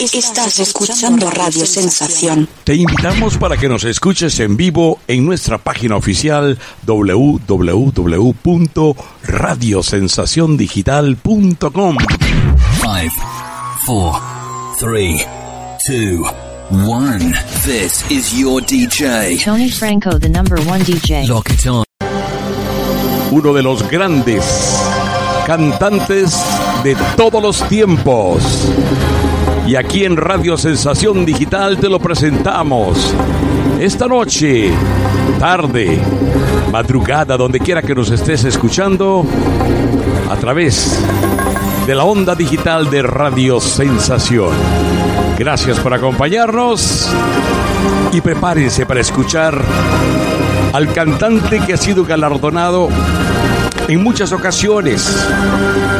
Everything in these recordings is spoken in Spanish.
Estás escuchando Radio Sensación. Te invitamos para que nos escuches en vivo en nuestra página oficial www.radiosensaciondigital.com. 5, 4, 3, 2, 1. This is your DJ. Tony Franco, the number one DJ. Lock it on. Uno de los grandes cantantes de todos los tiempos. Y aquí en Radio Sensación Digital te lo presentamos. Esta noche, tarde, madrugada, donde quiera que nos estés escuchando, a través de la onda digital de Radio Sensación. Gracias por acompañarnos y prepárense para escuchar al cantante que ha sido galardonado en muchas ocasiones,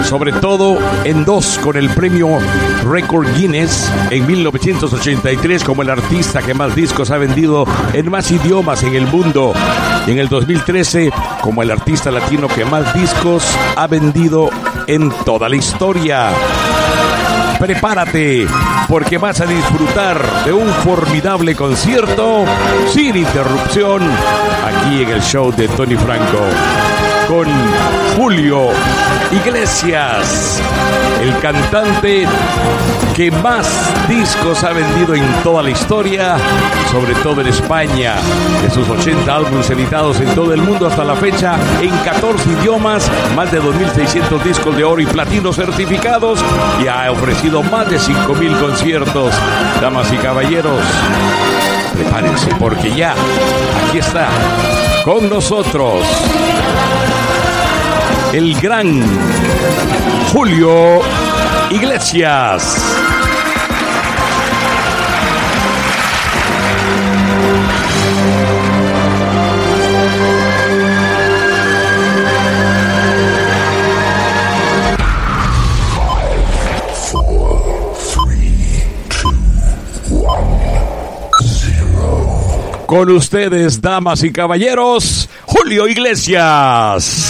sobre todo en dos con el premio Record Guinness en 1983 como el artista que más discos ha vendido en más idiomas en el mundo y en el 2013 como el artista latino que más discos ha vendido en toda la historia. Prepárate porque vas a disfrutar de un formidable concierto sin interrupción aquí en el show de Tony Franco con Julio Iglesias, el cantante que más discos ha vendido en toda la historia, sobre todo en España, de sus 80 álbumes editados en todo el mundo hasta la fecha, en 14 idiomas, más de 2.600 discos de oro y platino certificados y ha ofrecido más de 5.000 conciertos. Damas y caballeros, prepárense porque ya aquí está con nosotros el gran Julio Iglesias. Con ustedes, damas y caballeros, Julio Iglesias.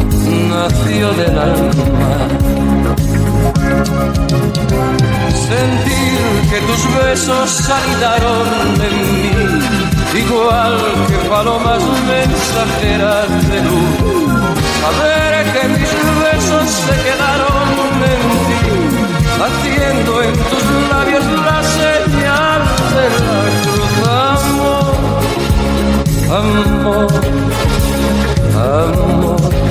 nació del alma. Sentir que tus besos saltaron de mí, igual que palomas mensajeras de luz. Saber que mis besos se quedaron en ti, haciendo en tus labios la señal de la cruz. Amor, amor amor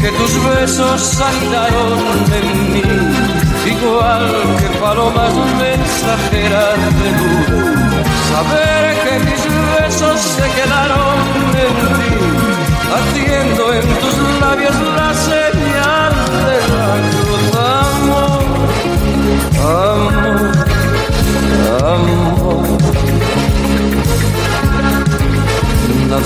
Que tus besos saltaron de mí, igual que palomas mensajeras de luz. Saber que mis besos se quedaron en ti, haciendo en tus labios la señal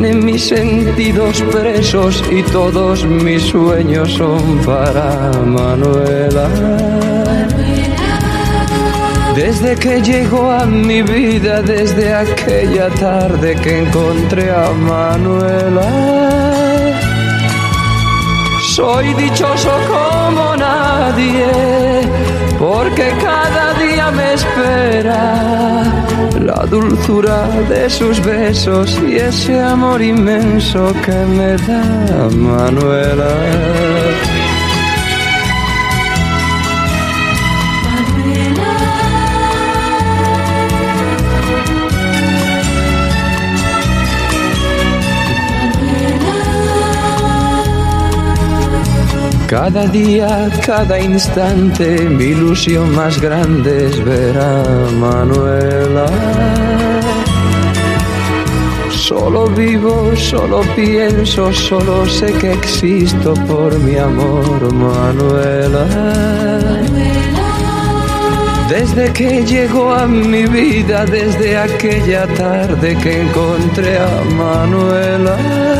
tiene mis sentidos presos y todos mis sueños son para Manuela. Desde que llegó a mi vida, desde aquella tarde que encontré a Manuela, soy dichoso como nadie, porque cada día me espera la dulzura de sus besos y ese amor inmenso que me da Manuela. Cada día, cada instante, mi ilusión más grande es ver a Manuela. Solo vivo, solo pienso, solo sé que existo por mi amor, Manuela. Desde que llegó a mi vida, desde aquella tarde que encontré a Manuela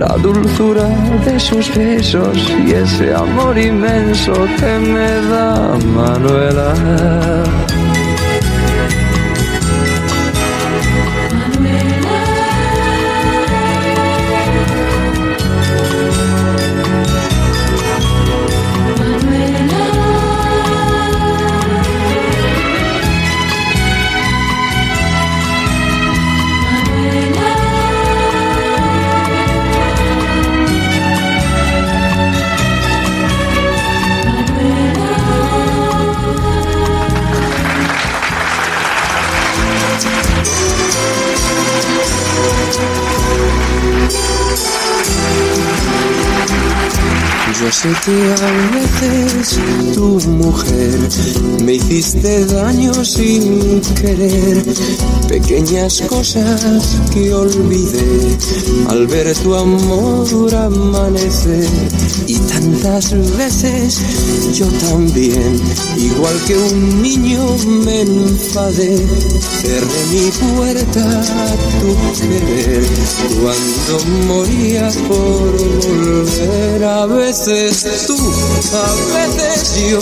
la dulzura de sus besos y ese amor inmenso que me da Manuela. Sé que a veces tu mujer. Me hiciste daño sin querer, pequeñas cosas que olvidé. Al ver tu amor amanecer. Y tantas veces yo también, igual que un niño me enfadé, cerré mi puerta a tu querer. Cuando moría por volver a veces veces tú, a veces yo,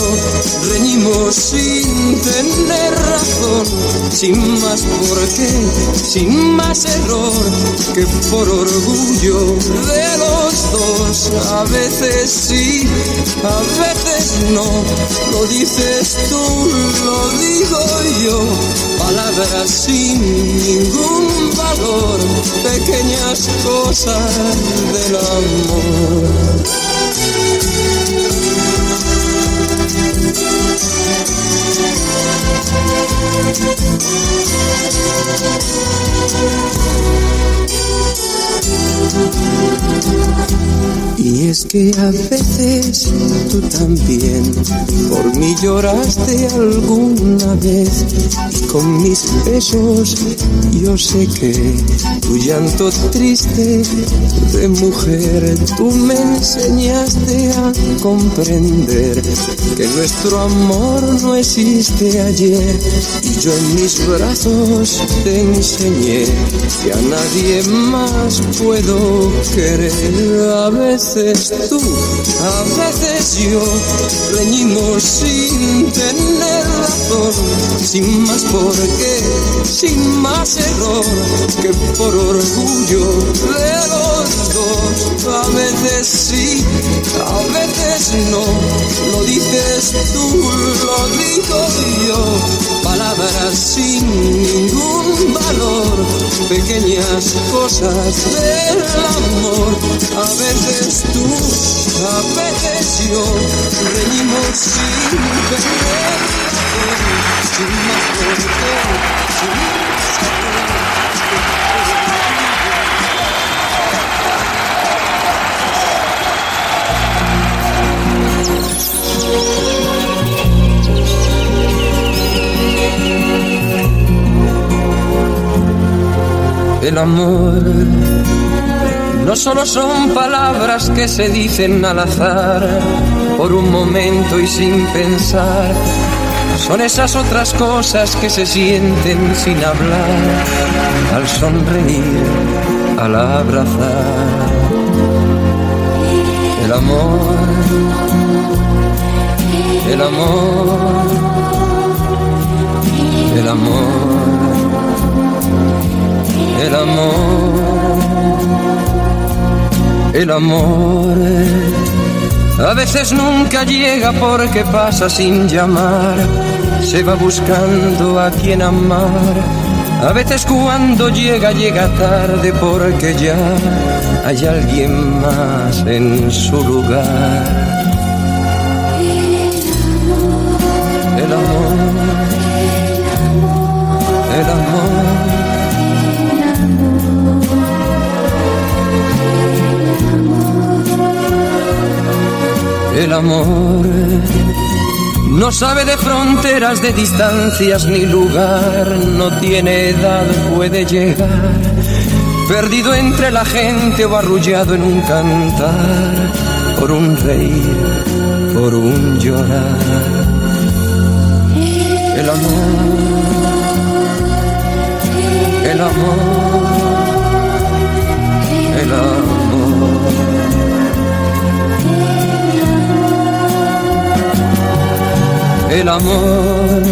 reñimos sin tener razón, sin más por qué, sin más error que por orgullo de los dos. A veces sí, a veces no, lo dices tú, lo digo yo, palabras sin ningún valor, pequeñas cosas del amor. Thank you. Y es que a veces tú también por mí lloraste alguna vez. Y con mis besos yo sé que tu llanto triste de mujer tú me enseñaste a comprender que nuestro amor no existe ayer. Y yo en mis brazos te enseñé que a nadie más puedo querer a veces tú, a veces yo, reñimos sin tener razón, sin más por qué, sin más error que por orgullo de los dos. A veces sí, a veces no, lo dices tú, lo digo yo, palabras sin ningún valor, pequeñas cosas del amor. A veces tú, a veces yo, reñimos sin razón, sin más qué, sin más. El amor no solo son palabras que se dicen al azar, por un momento y sin pensar, son esas otras cosas que se sienten sin hablar, al sonreír, al abrazar. El amor, el amor, el amor el amor, el amor. A veces nunca llega porque pasa sin llamar, se va buscando a quien amar. A veces cuando llega, llega tarde porque ya hay alguien más en su lugar. El amor no sabe de fronteras, de distancias ni lugar, no tiene edad, puede llegar, perdido entre la gente o arrullado en un cantar, por un reír, por un llorar. El amor, el amor, el amor. El amor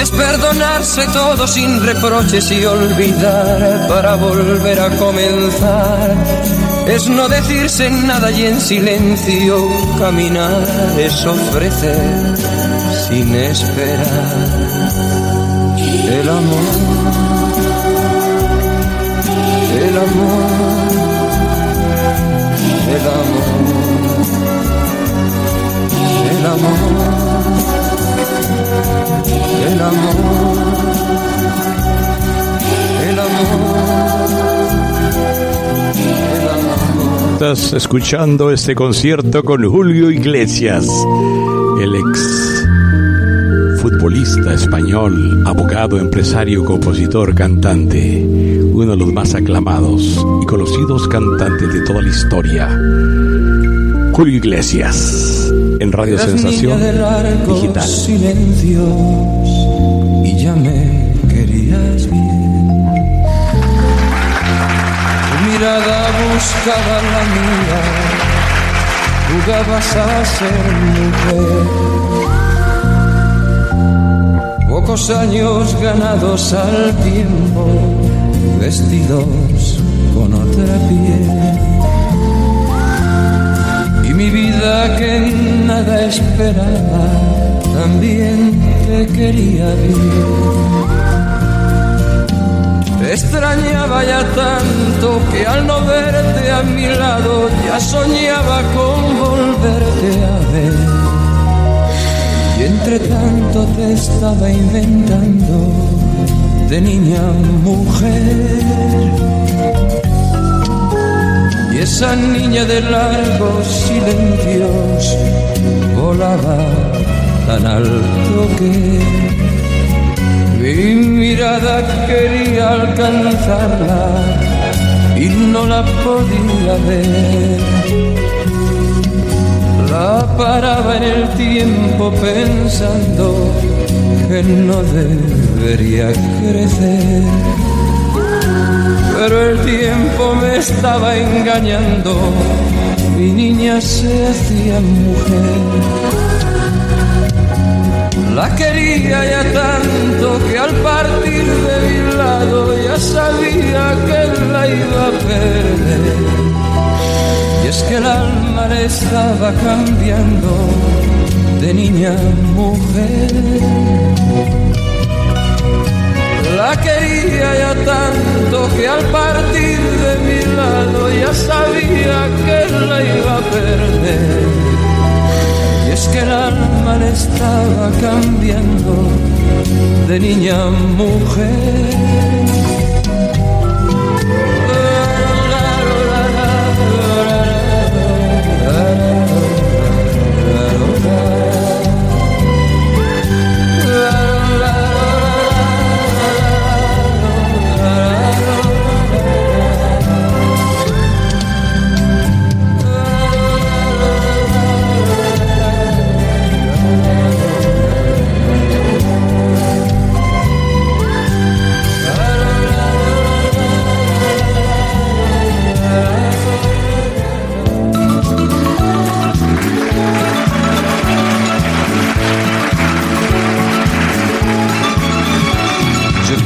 es perdonarse todo sin reproches y olvidar para volver a comenzar. Es no decirse nada y en silencio caminar. Es ofrecer sin esperar. El amor, el amor, el amor, el amor el amor, el amor, el amor. Estás escuchando este concierto con Julio Iglesias, el ex futbolista español, abogado, empresario, compositor, cantante, uno de los más aclamados y conocidos cantantes de toda la historia. Julio Iglesias, en Radio Sensación Digital. silencios y ya me querías bien. Tu mirada buscaba la mía jugabas a ser mujer. Pocos años ganados al tiempo, vestidos con otra piel. Y mi vida que nada esperaba, también te quería bien. Te extrañaba ya tanto que al no verte a mi lado ya soñaba con volverte a ver. Y entre tanto te estaba inventando de niña mujer. Esa niña de largos silencios volaba tan alto que mi mirada quería alcanzarla y no la podía ver. La paraba en el tiempo pensando que no debería crecer. Pero el tiempo me estaba engañando, mi niña se hacía mujer. La quería ya tanto que al partir de mi lado ya sabía que la iba a perder. Y es que el alma le estaba cambiando de niña a mujer. La quería ya tanto que al partir de mi lado ya sabía que la iba a perder es que el alma le estaba cambiando de niña a mujer.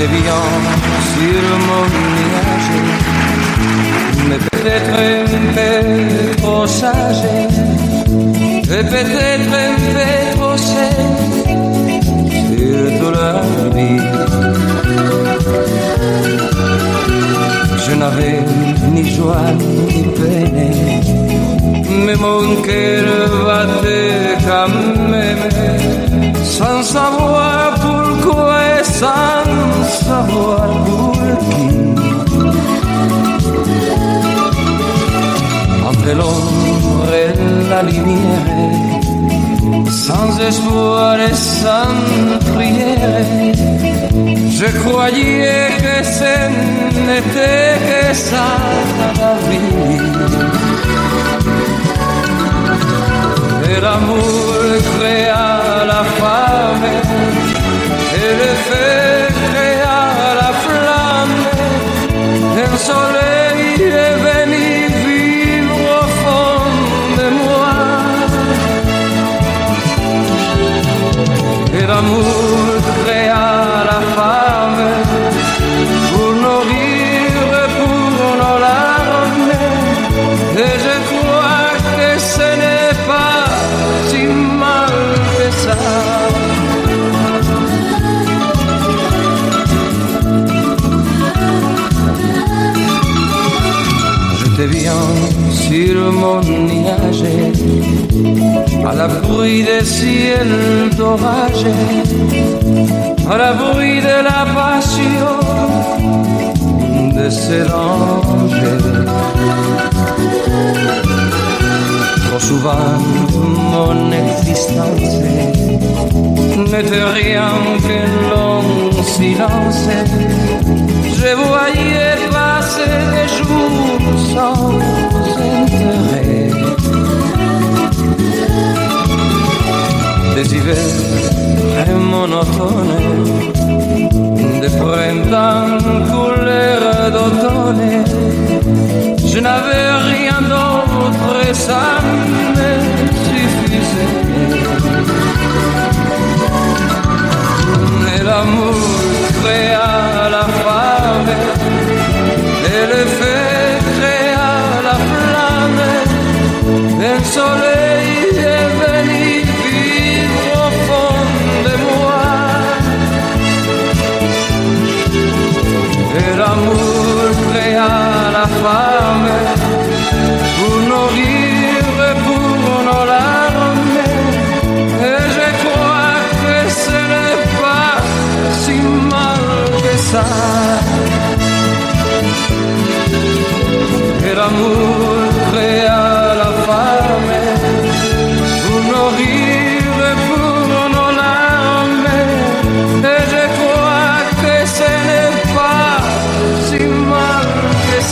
Sur mon nuage, mais peut-être un peu trop sage, et peut-être un peu trop seul sur toute la vie. Je n'avais ni joie ni peine, mais mon cœur battait quand même, sans savoir pourquoi et sans Entre l'ombre et la lumière, sans espoir et sans prière, je croyais que ce n'était que ça la vie. Et l'amour créa la femme et le feu el soleil est venu vivre au fond de moi. Et l'amour mon nuage, à la bruit des ciels d'orage, à la bruit de la passion de ces anges. Trop souvent, mon existence n'était rien que long silence. Je voyais passer des jours sans pleurer des hivers et monotones, des printemps, couleurs d'automne. Je n'avais rien d'autre, ça me suffisait. Mais l'amour créa fame, pour nos rires pour nos larmes. Et je crois que ce n'est pas si mal que ça. Et l'amour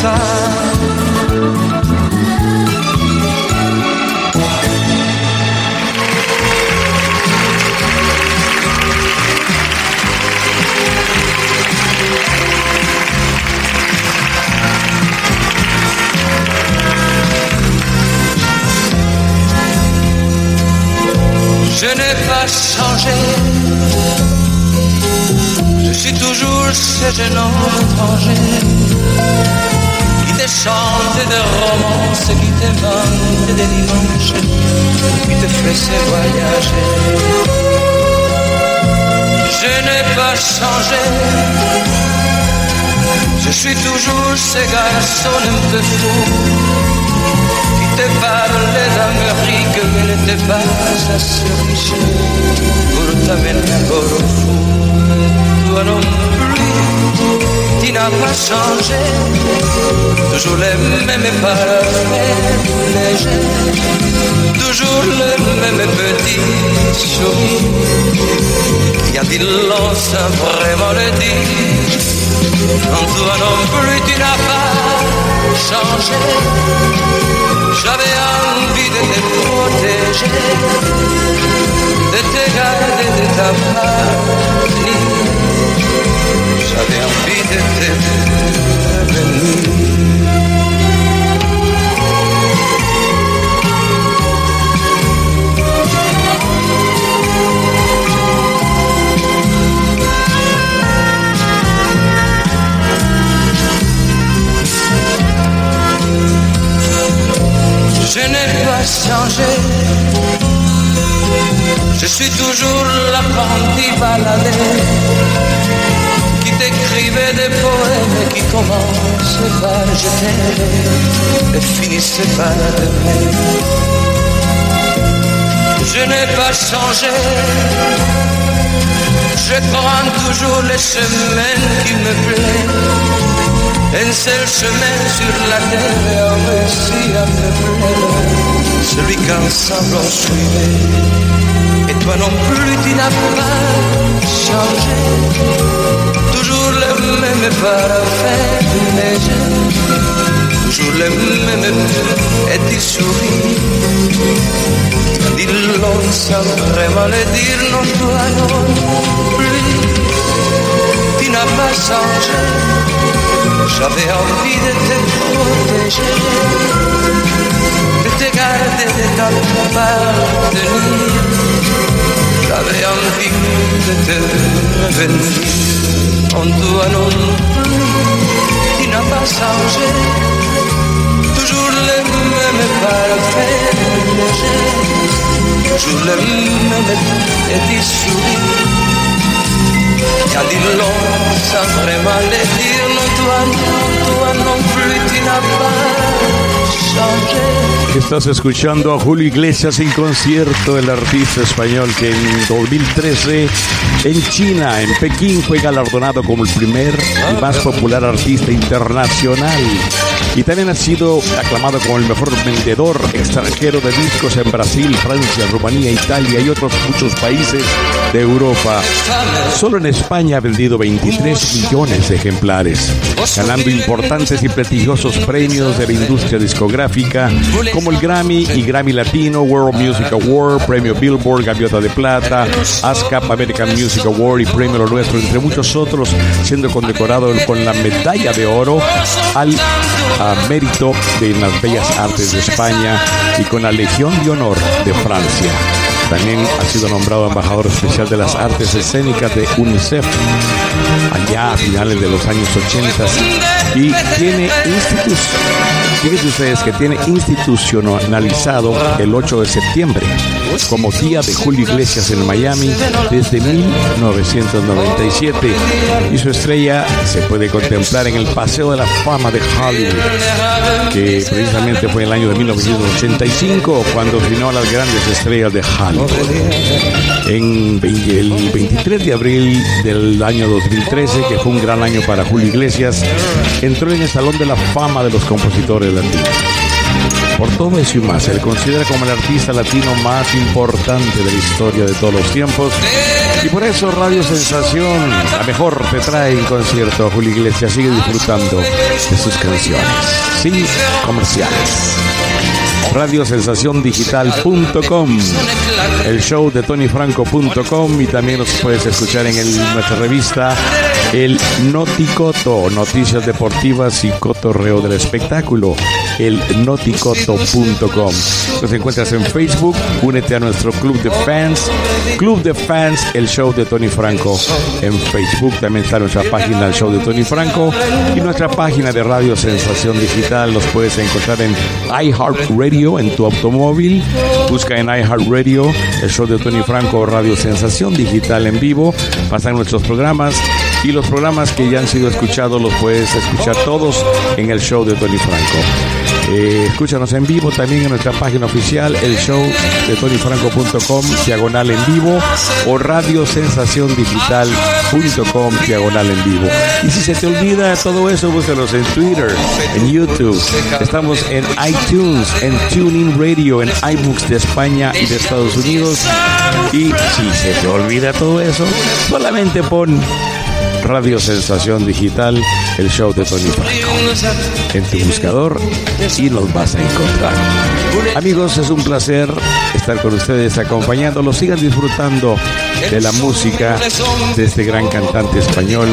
Je n'ai pas changé. Je suis toujours ce jeune étranger chante des romances, qui te vante des dimanches, qui te fait voyager. Je n'ai pas changé. Je suis toujours ce garçon un peu fou qui te parle d'Amérique mais ne t'est pas assez riche pour t'amener Corfou. Toi tu n'as pas changé, toujours les mêmes parfaits légers, toujours le même petit sourire. qui a dit l'on sans vraiment le dire? Non, toi non plus, tu n'as pas changé. J'avais envie de te protéger, de te garder de ta famille. Je n'ai pas changé, je suis toujours la plante baladée qui t'écrivait des poèmes qui commençaient par je et finissaient par demain. Je n'ai pas changé. Je prends toujours les chemins qui me plaisent. Un seul chemin sur la terre un récit à me plaire, celui qu'ensemble on suivait. Et toi non plus tu n'as pas changé, le même parfait léger, toujours le même et tu souris. Dis-le sans vraiment le dire, non toi non plus, tu n'as pas changé. J'avais envie de te protéger, de te garder de ta partenaire. J'avais envie de te revenir. Πάντω αν όντω, τι να πασαγωγέ, Του ζούλε με παραφέ, Μιλάζε, Του ζούλε με μέτρα, τι σου ήρθε, Και αν τη λόγια να του ανώ. Estás escuchando a Julio Iglesias en concierto, el artista español que en 2013 en China, en Pekín, fue galardonado como el primer y más popular artista internacional. Y también ha sido aclamado como el mejor vendedor extranjero de discos en Brasil, Francia, Rumanía, Italia y otros muchos países de Europa. Solo en España ha vendido 23 millones de ejemplares, ganando importantes y prestigiosos premios de la industria discográfica como el Grammy y Grammy Latino, World Music Award, Premio Billboard, Gaviota de Plata, ASCAP American Music Award y Premio Lo Nuestro, entre muchos otros, siendo condecorado con la medalla de oro al a mérito de las bellas artes de España y con la Legión de Honor de Francia. También ha sido nombrado embajador especial de las artes escénicas de UNICEF allá a finales de los años 80 y tiene institución Fíjense ustedes que tiene institucionalizado el 8 de septiembre como tía de Julio Iglesias en Miami desde 1997 y su estrella se puede contemplar en el Paseo de la Fama de Hollywood, que precisamente fue el año de 1985 cuando finó a las grandes estrellas de Hollywood. En el 23 de abril del año 2013, que fue un gran año para Julio Iglesias, entró en el Salón de la Fama de los Compositores Latinos. Por todo eso y más, se le considera como el artista latino más importante de la historia de todos los tiempos. Y por eso Radio Sensación, la mejor, te trae en concierto a Julio Iglesias. Sigue disfrutando de sus canciones, sin comerciales. Radiosensaciondigital.com, el show de tonyfranco.com y también nos puedes escuchar en nuestra revista El Noticoto, noticias deportivas y cotorreo del espectáculo, el noticoto.com. Nos encuentras en Facebook, únete a nuestro club de fans, Club de Fans, el show de Tony Franco. En Facebook también está nuestra página, el show de Tony Franco, y nuestra página de Radio Sensación Digital. Los puedes encontrar en iHeartRadio, en tu automóvil. Busca en iHeartRadio el show de Tony Franco, Radio Sensación Digital en vivo. Pasan nuestros programas y los programas que ya han sido escuchados los puedes escuchar todos en el show de Tony Franco. Eh, escúchanos en vivo también en nuestra página oficial, el show de tonyfranco.com, diagonal en vivo, o radiosensaciondigital.com, diagonal en vivo. Y si se te olvida todo eso, búscanos en Twitter, en YouTube. Estamos en iTunes, en TuneIn Radio, en iBooks de España y de Estados Unidos. Y si se te olvida todo eso, solamente pon Radio Sensación Digital, el show de Tony Franco en tu buscador y nos vas a encontrar. Amigos, es un placer estar con ustedes acompañándolos. Sigan disfrutando de la música de este gran cantante español,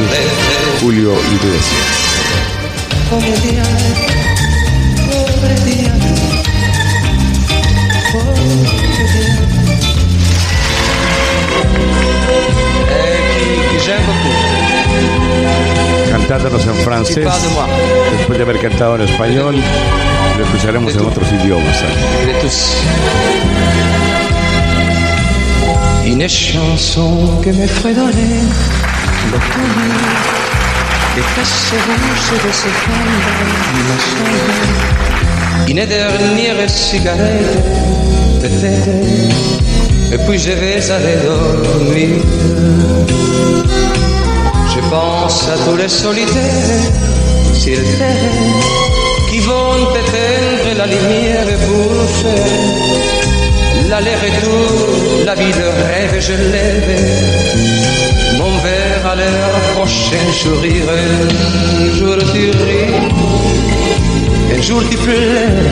Julio Iglesias. Cantándonos en francés, después de haber cantado en español, lo escucharemos en otros idiomas. Une chanson que me fredonner le cœur des fesses rouges de ce femme Une dernière cigarette peut-être Et puis je vais aller dormir pense à tous les solitaires terre Qui vont éteindre la lumière pour faire L'aller-retour, la vie de rêve, je lève mon verre à leur prochain sourire. Un jour tu ris, un jour tu pleures,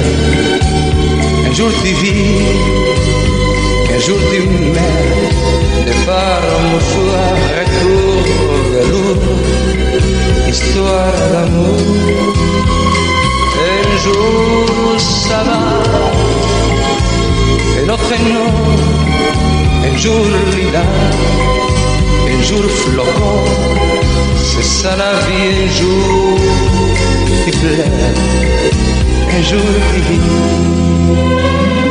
un jour tu vis, jour tu meurs. De par un mouchoir, retour au velours, histoire d'amour. Un jour ça va, un autre non, un jour lilas, un jour flocon, c'est ça la vie, un jour tu pleures, un jour tu vis.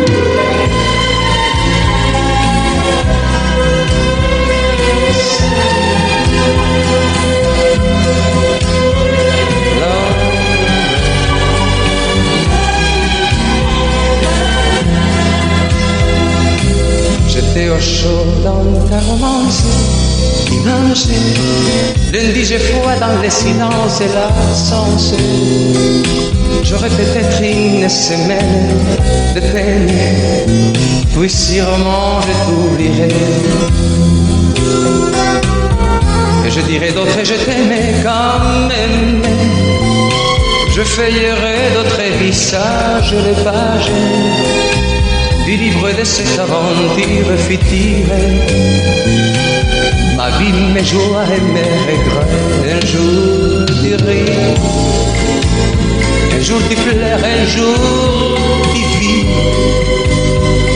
J'étais au chaud dans ta romance. Qui mangeait Lundi j'ai froid dans le silence et l'absence J'aurais peut-être une semaine de peine. Puis sûrement je t'oublierai. Et je dirai d'autres je t'aimais quand même. Je feuillerai d'autres visages les pages du livre de cette aventure fictive. Ma vie, mes joies et mes regrets. Un jour tu ris, un jour tu pleures, un jour tu vis,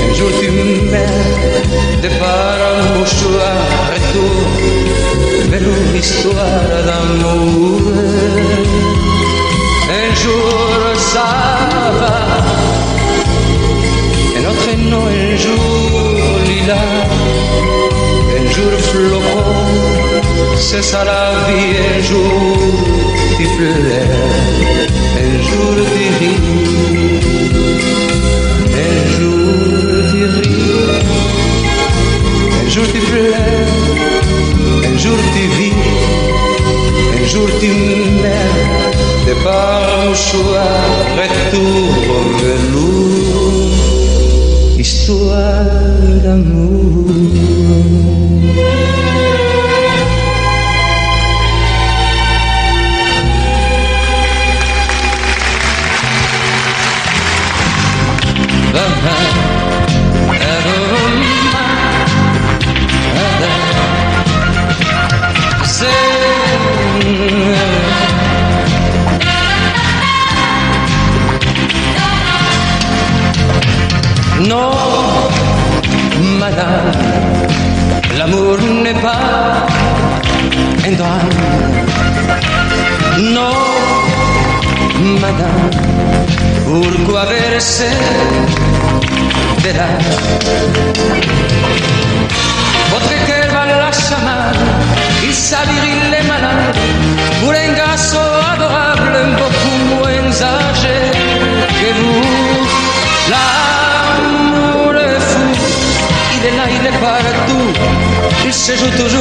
un jour tu meurs. De par un mouchoir, retour une histoire d'amour. Un jour ça va. Un jour lilas, un jour flocó, cesará bien un jour y fleur, un jour divin, un jour divin, un jour de fleur, un jour divin, el jour divin, départ au choix, retour au velours. Sua amor. joue toujours.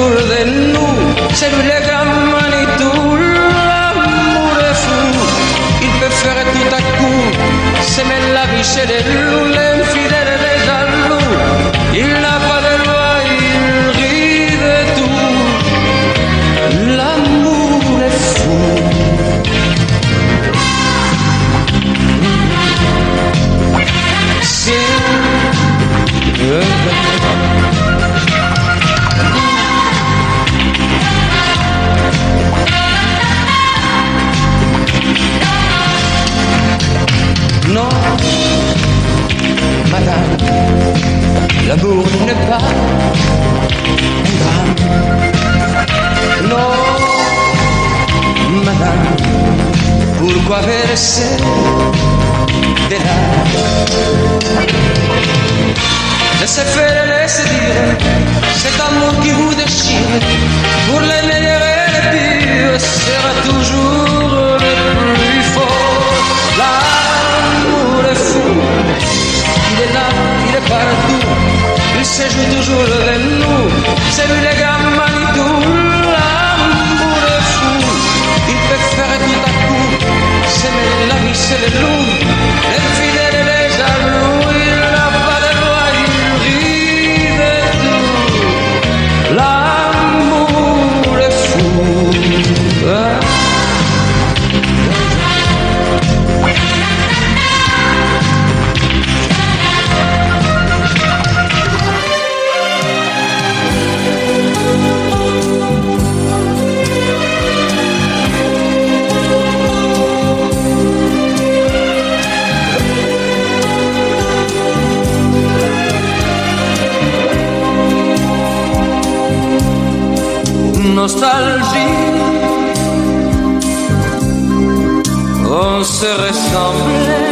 se ressemblait.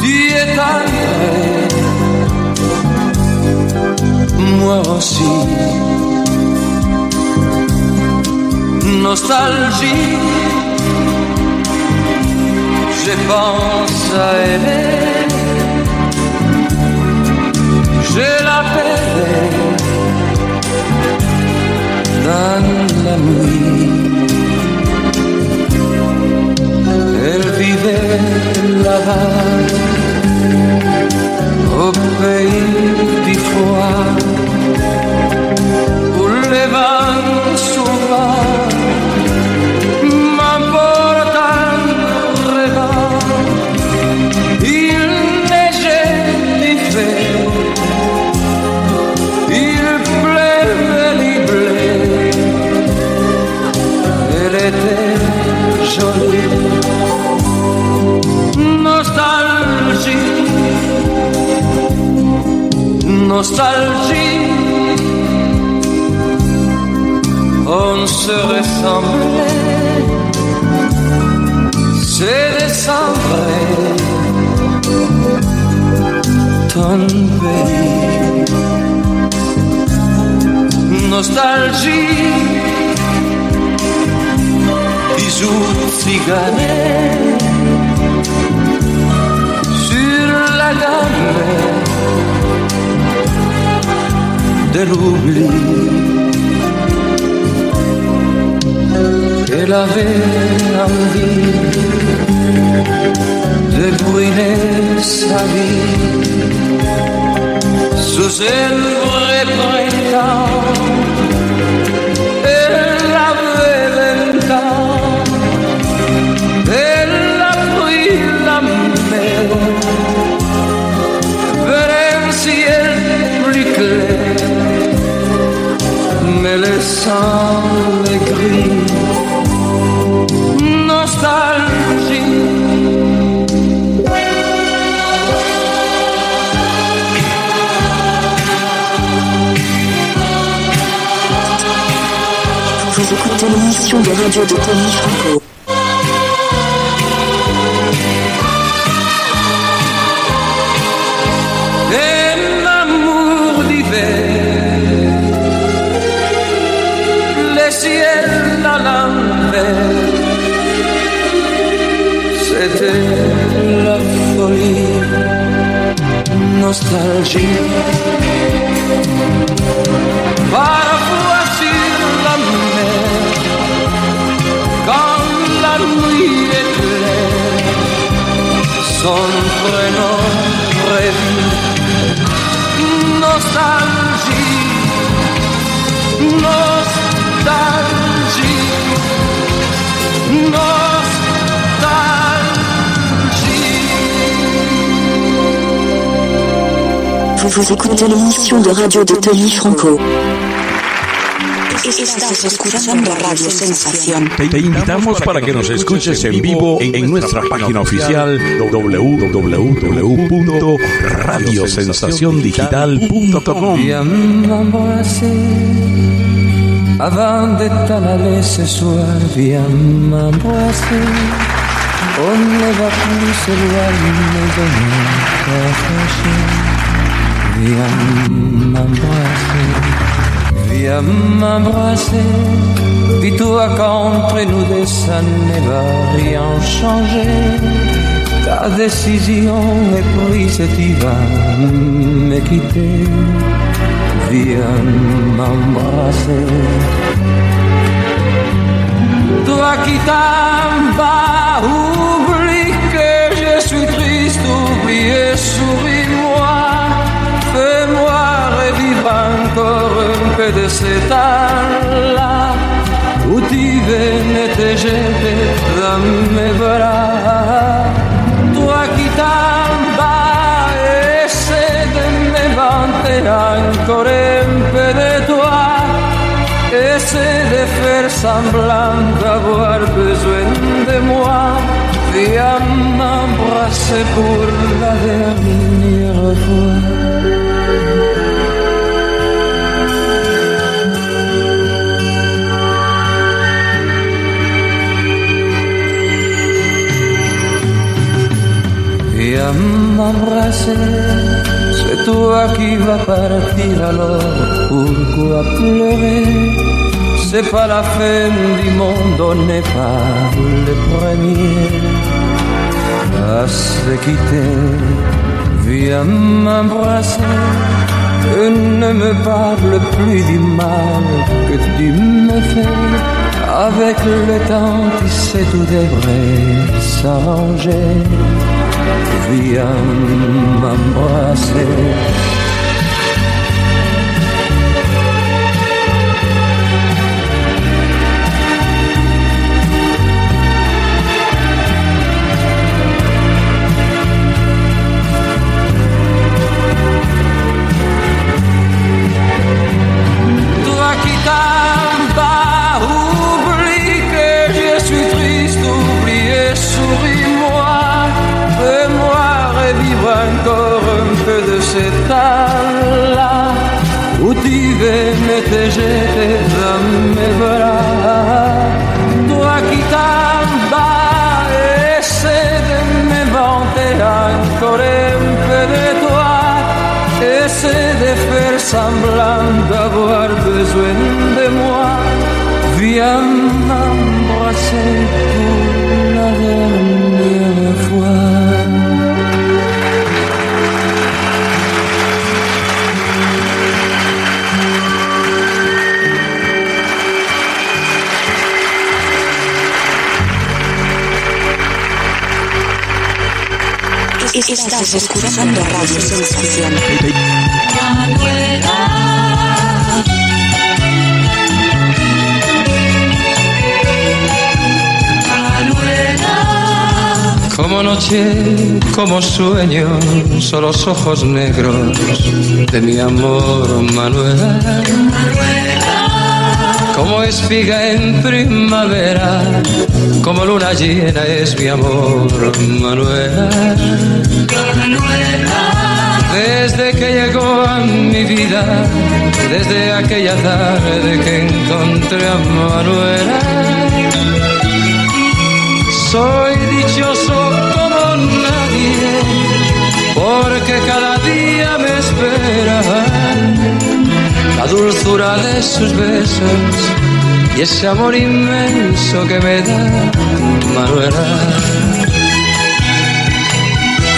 Tu es arrivé, moi aussi. Nostalgie, je pense à aimer. Je la perds dans la nuit. vive la Au pays du froid, boulevard. nostalgie. On se ressemblait, se décembre, tombé. Nostalgie, bisous cigarettes sur la gamme. De l'oubli. Elle avait envie de brûler sa vie sous. Gris. Nostalgie. Vous écoutez l'émission de radio de Tony Franco. Nostalgie. Parfois sur la la nuit est claire, son prénom. Vous vous écoutez l'émission de radio de Tony Franco. Estás escuchando Radio Sensación. Te, te invitamos para que nos escuches en vivo en, nuestra página oficial www.radiosensaciondigital.com. Viens m'embrasser avant de t'en aller ce soir. Viens m'embrasser. On ne va plus s'éloigner de notre cachet. Viens m'embrasser. Viens m'embrasser. Dis-toi qu'entre nous deux ça ne va rien changer. Ta décision est prise et tu vas me quitter. Viens m'embrasser. Toi qui t'en vas, oublie puede setarla. Uti venete gente da me verá. Tu chitamba e se me vante ancora in pedetua. E se de fer semblant d'avoir besoin de moi. Viens m'embrasser pour la dernière fois. Viens m'embrasser, c'est toi qui vas partir alors, pourquoi pleurer? C'est pas la fin du monde, on n'est pas le premier à se quitter. Viens m'embrasser, ne me parle plus du mal que tu me fais. Avec le temps, tu sais, tout devrait s'arranger. Viens m'embrasser. Toi Estás escuchando Radio Sensación. Como noche, como sueño, son los ojos negros de mi amor, Manuela. Como espiga en primavera, como luna llena es mi amor, Manuela. Desde que llegó a mi vida, desde aquella tarde que encontré a Manuela. Soy dichoso como nadie, porque cada día me espera la dulzura de sus besos y ese amor inmenso que me da Manuela.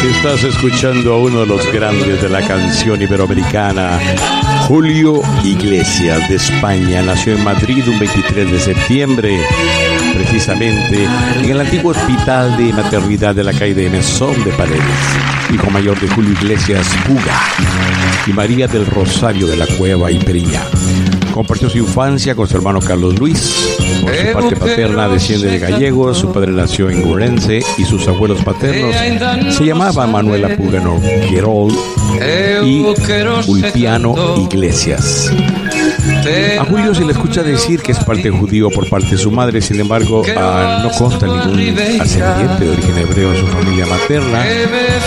Estás escuchando a uno de los grandes de la canción iberoamericana, Julio Iglesias de España. Nació en Madrid un 23 de septiembre, precisamente en el antiguo hospital de maternidad de la calle de Mesón de Paredes. Hijo mayor de Julio Iglesias Puga y María del Rosario de la Cueva y Periña. Compartió su infancia con su hermano Carlos Luis. Por su parte paterna desciende de gallegos, su padre nació en Gurense y sus abuelos paternos se llamaban Manuela Pugano Querol y Ulpiano Iglesias. A Julio se le escucha decir que es parte judío por parte de su madre, sin embargo, ah, no consta ningún ascendiente de origen hebreo en su familia materna.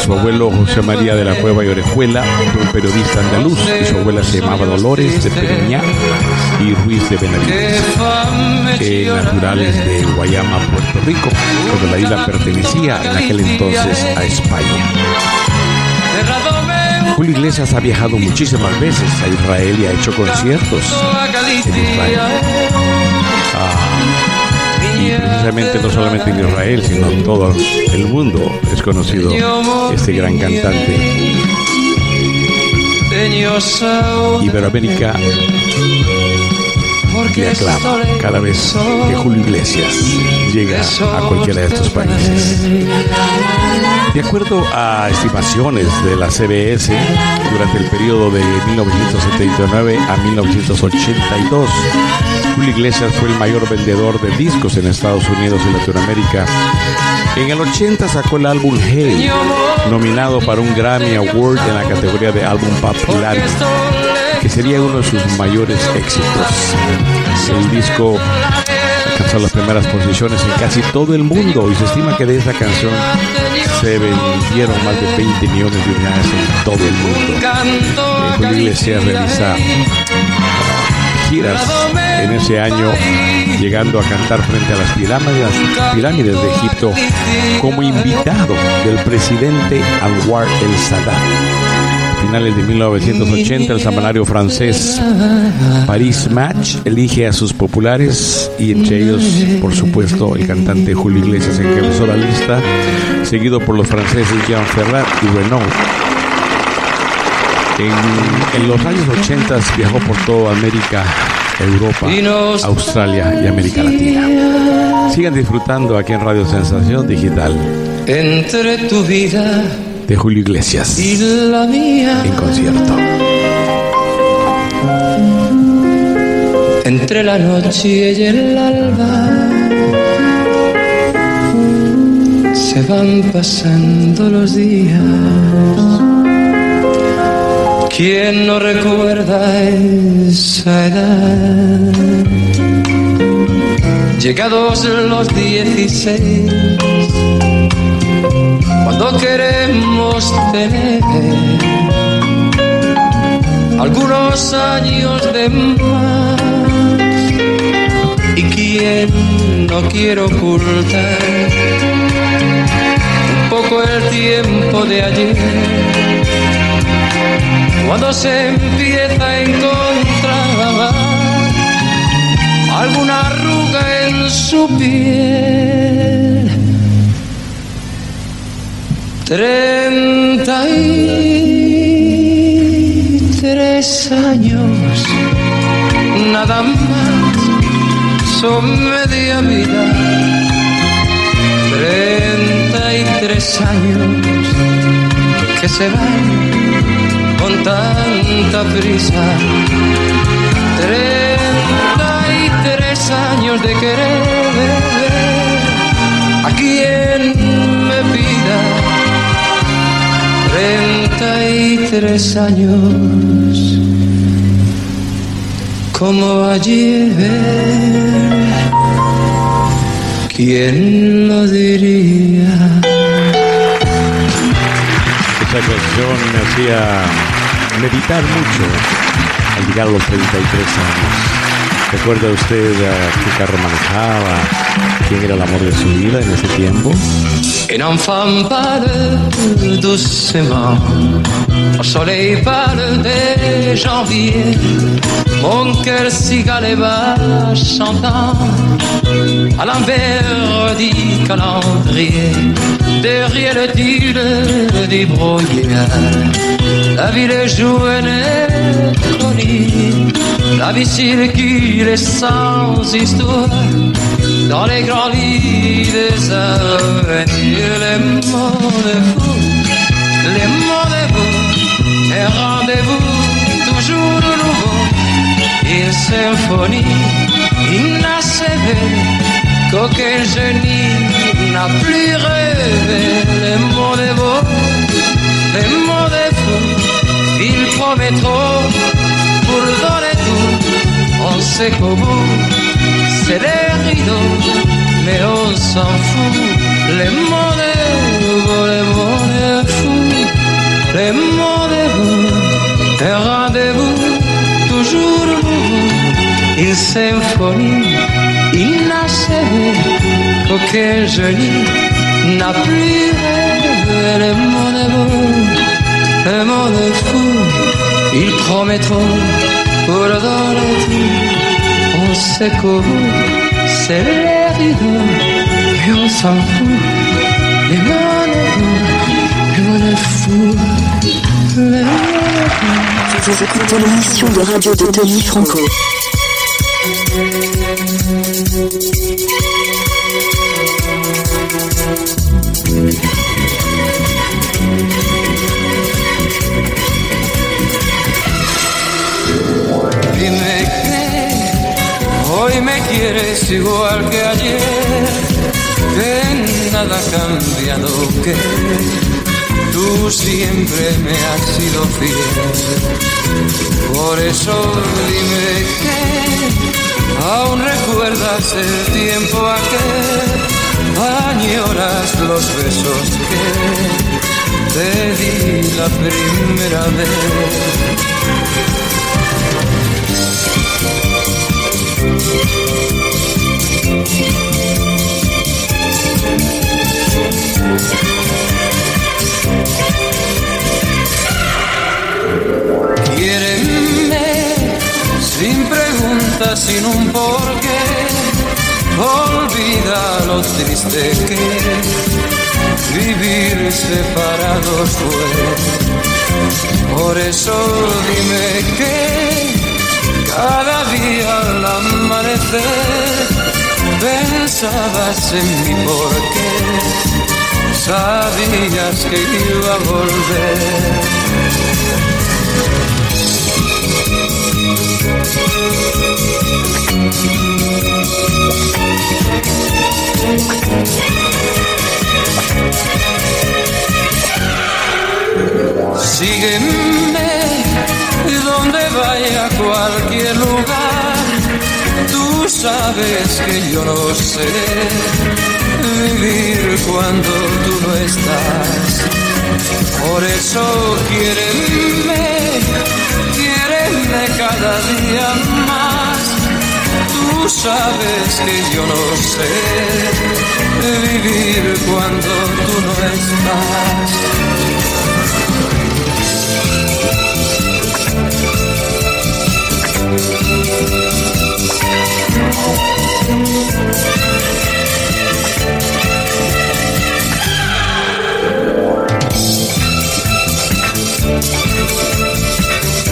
Su abuelo José María de la Cueva y Orejuela fue un periodista andaluz y su abuela se llamaba Dolores de Periñá y Ruiz de Benavides, naturales de Guayama, Puerto Rico, cuando la isla pertenecía en aquel entonces a España. Julio Iglesias ha viajado muchísimas veces a Israel y ha hecho conciertos en Israel. Ah, y precisamente no solamente en Israel, sino en todo el mundo es conocido este gran cantante. Iberoamérica le aclama cada vez que Julio Iglesias llega a cualquiera de estos países. De acuerdo a estimaciones de la CBS, durante el periodo de 1979 a 1982, Julio Iglesias fue el mayor vendedor de discos en Estados Unidos y Latinoamérica. En el 80 sacó el álbum Hey, nominado para un Grammy Award en la categoría de álbum popular, que sería uno de sus mayores éxitos. El disco alcanzó las primeras posiciones en casi todo el mundo y se estima que de esa canción se vendieron más de 20 millones de unidades en todo el mundo. Eh, Julio Iglesias realiza giras en ese año, llegando a cantar frente a las pirámides, pirámides de Egipto como invitado del presidente Anwar el Sadat. Finales de 1980, el semanario francés Paris Match elige a sus populares y entre ellos, por supuesto, el cantante Julio Iglesias encabezó la lista, seguido por los franceses Jean Ferrat y Renault. En, en los años 80 viajó por toda América, Europa, Australia y América Latina. Sigan disfrutando aquí en Radio Sensación Digital Entre tu vida de Julio Iglesias y la mía. en concierto. Entre la noche y el alba se van pasando los días. ¿Quién no recuerda esa edad? Llegados los dieciséis, cuando queremos tener algunos años de más. Y quien no quiero ocultar un poco el tiempo de ayer, cuando se empieza a encontrar alguna arruga en su piel Treinta y tres años, nada más, son media vida. Treinta y tres años que se van con tanta prisa. Treinta y tres años de querer a quien 43 años, como ayer, ¿quién lo diría? Esa canción me hacía meditar mucho al llegar a los 33 años. ¿Recuerda usted a qué carro manejaba? ¿Quién era el amor de su vida en ese tiempo? Un enfant parle doucement, au soleil parle des janvier. Mon cœur cigale va chantant à l'envers du calendrier. Derrière le tuile du brouillard, la ville joue une chronique. La vie circule sans histoire dans les grands lits des avenirs. Les mots de vous, les mots de vous, et rendez-vous toujours nouveau. Une symphonie inachevée qu'aucun génie n'a plus rêvé. Les mots de vous, les mots de vous, ils promettent trop. On sait qu'au bout, c'est des rideaux, mais on s'en fout. Les mots de vous, les mots de fou, les mots de vous, un rendez-vous toujours nouveau. Une symphonie inachevée qu'aucun génie n'a plus rêvé. Les mots de vous, les mots de fou, ils promettront pour donner tout. On sait qu'au bout, c'est les rideaux, et on s'en fout. Les mots de vous, les mots de fou, les mots de fou. Vous écoutez l'émission de radio de Tony Franco. Quieres igual que ayer, que nada ha cambiado, que tú siempre me has sido fiel. Por eso dime que aún recuerdas el tiempo aquel, añoras los besos que te di la primera vez. Quiéreme sin preguntas, sin un porqué. Olvida lo triste que vivir separados fue. Por eso dime que cada día al amanecer pensabas en mí porque sabías que iba a volver. Sígueme donde vaya a cualquier lugar. Tú sabes que yo no sé vivir cuando tú no estás. Por eso quiéreme, quiéreme cada día más. Tú sabes que yo no sé vivir cuando tú no estás.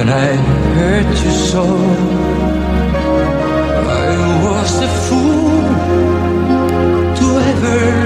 when I hurt you so. I was a fool to ever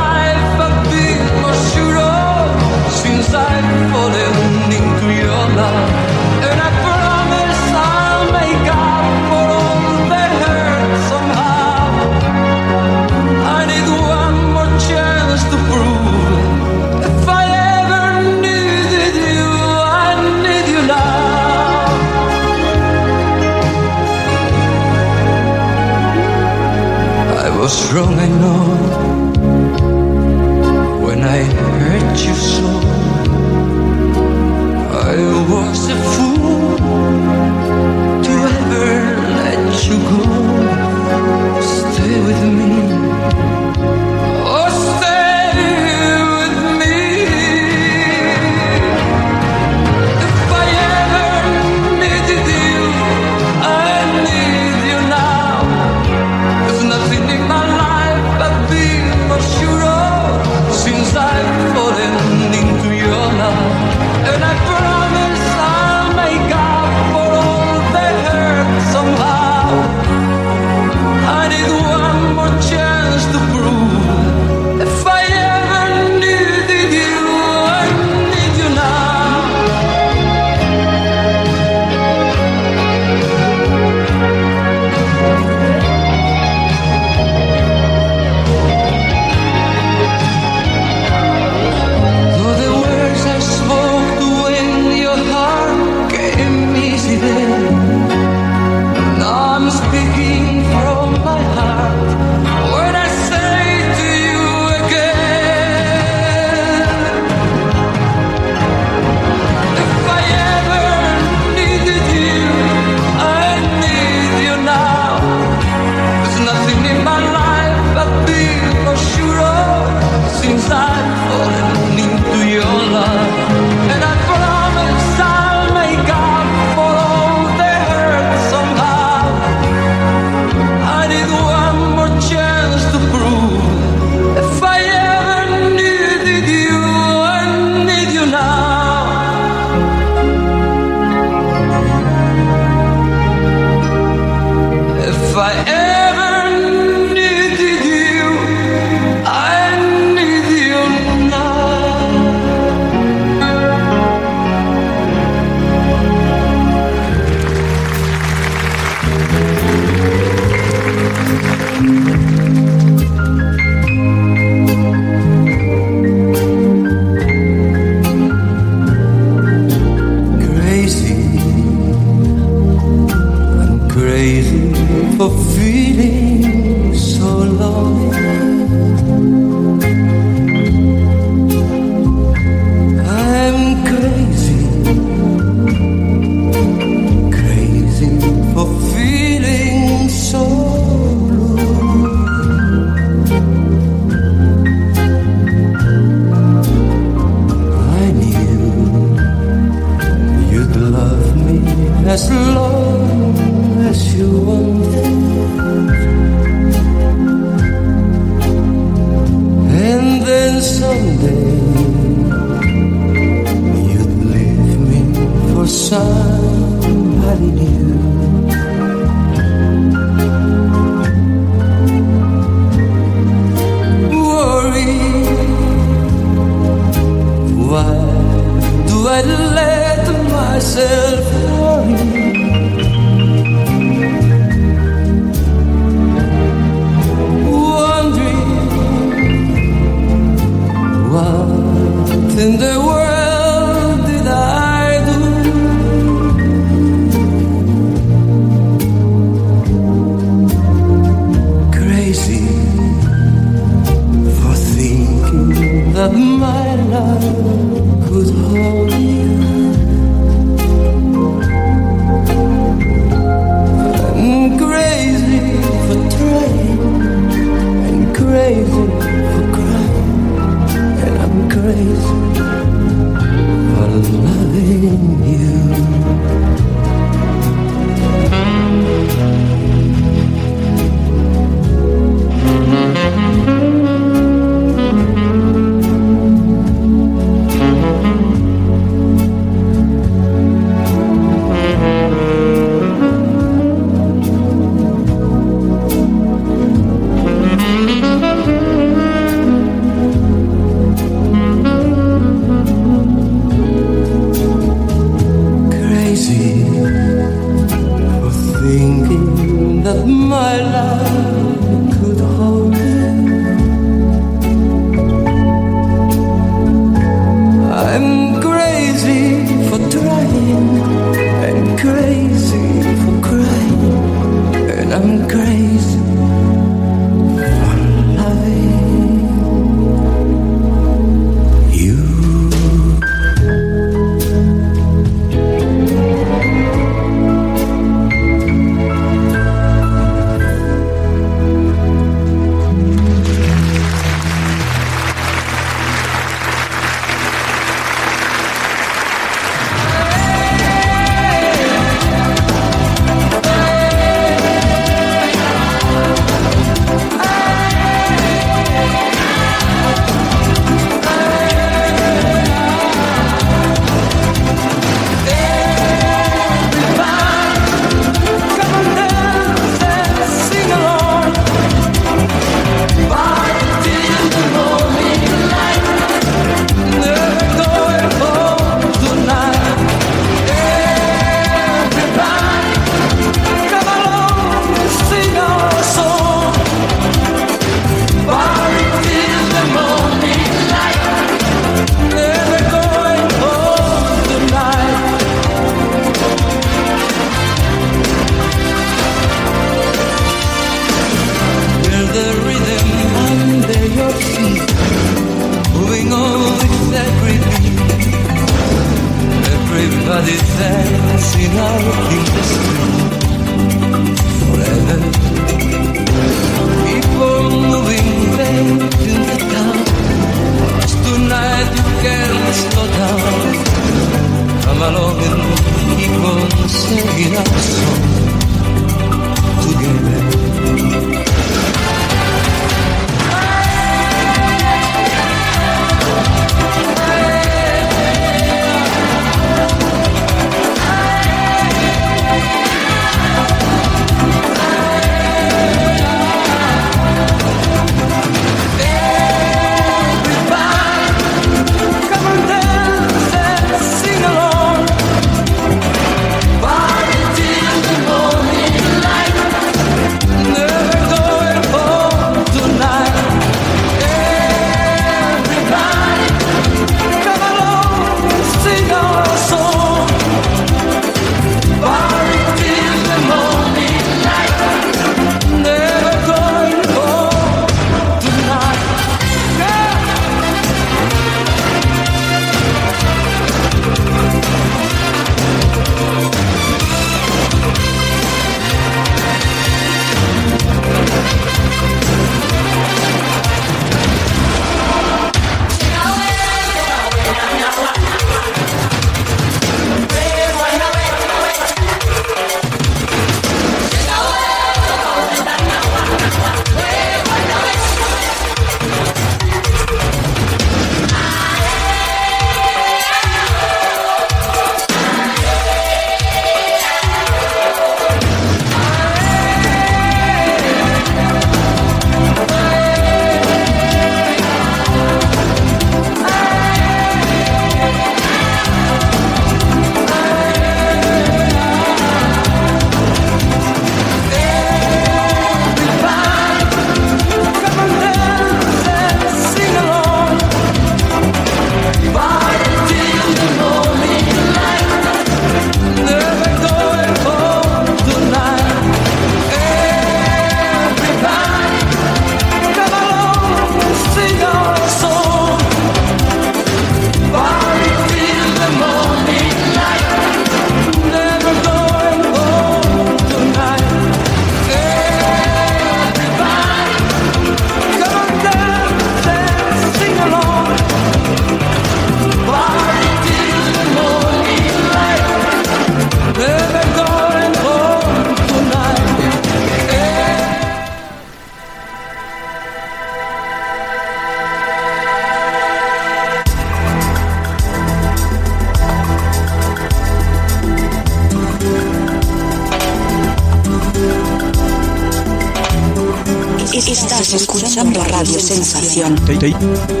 Sensación.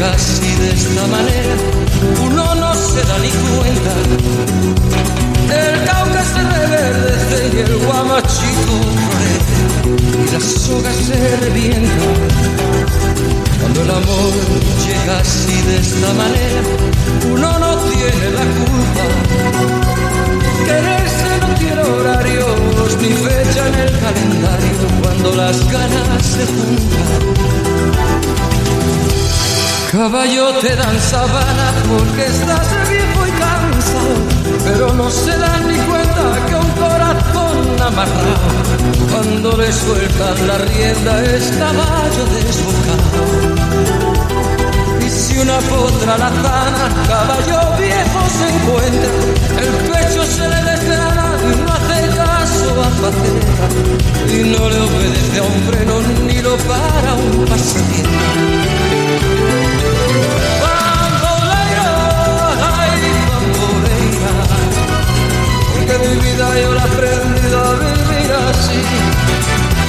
casi de esta manera uno no se da ni cuenta. El cauca se reverdece y el guamachito florece y las sogas se revientan. Cuando el amor llega así de esta manera, uno no tiene la culpa. Quererse no tiene horarios ni fecha en el calendario cuando las ganas se juntan. Caballo te dan sabana porque estás viejo y cansado, pero no se dan ni cuenta que un corazón amarrado, cuando le sueltan la rienda es caballo desbocado si una potra la zana, caballo viejo se encuentra, el pecho se le desgrana y no hace caso a faceta, y no le obedece a un freno ni lo para un pasatiempo. Mi vida yo la he aprendido a vivir así.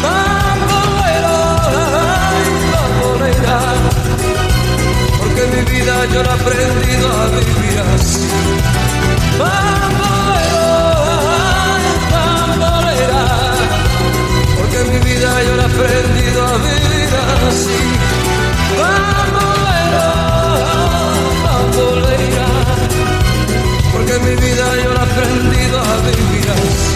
Bambolera, ay, bambolera que mi vida yo la he aprendido a vivir así. Bambolera, bambolera, porque mi vida yo la he aprendido a vivir así. Mi vida yo la he aprendido a vivir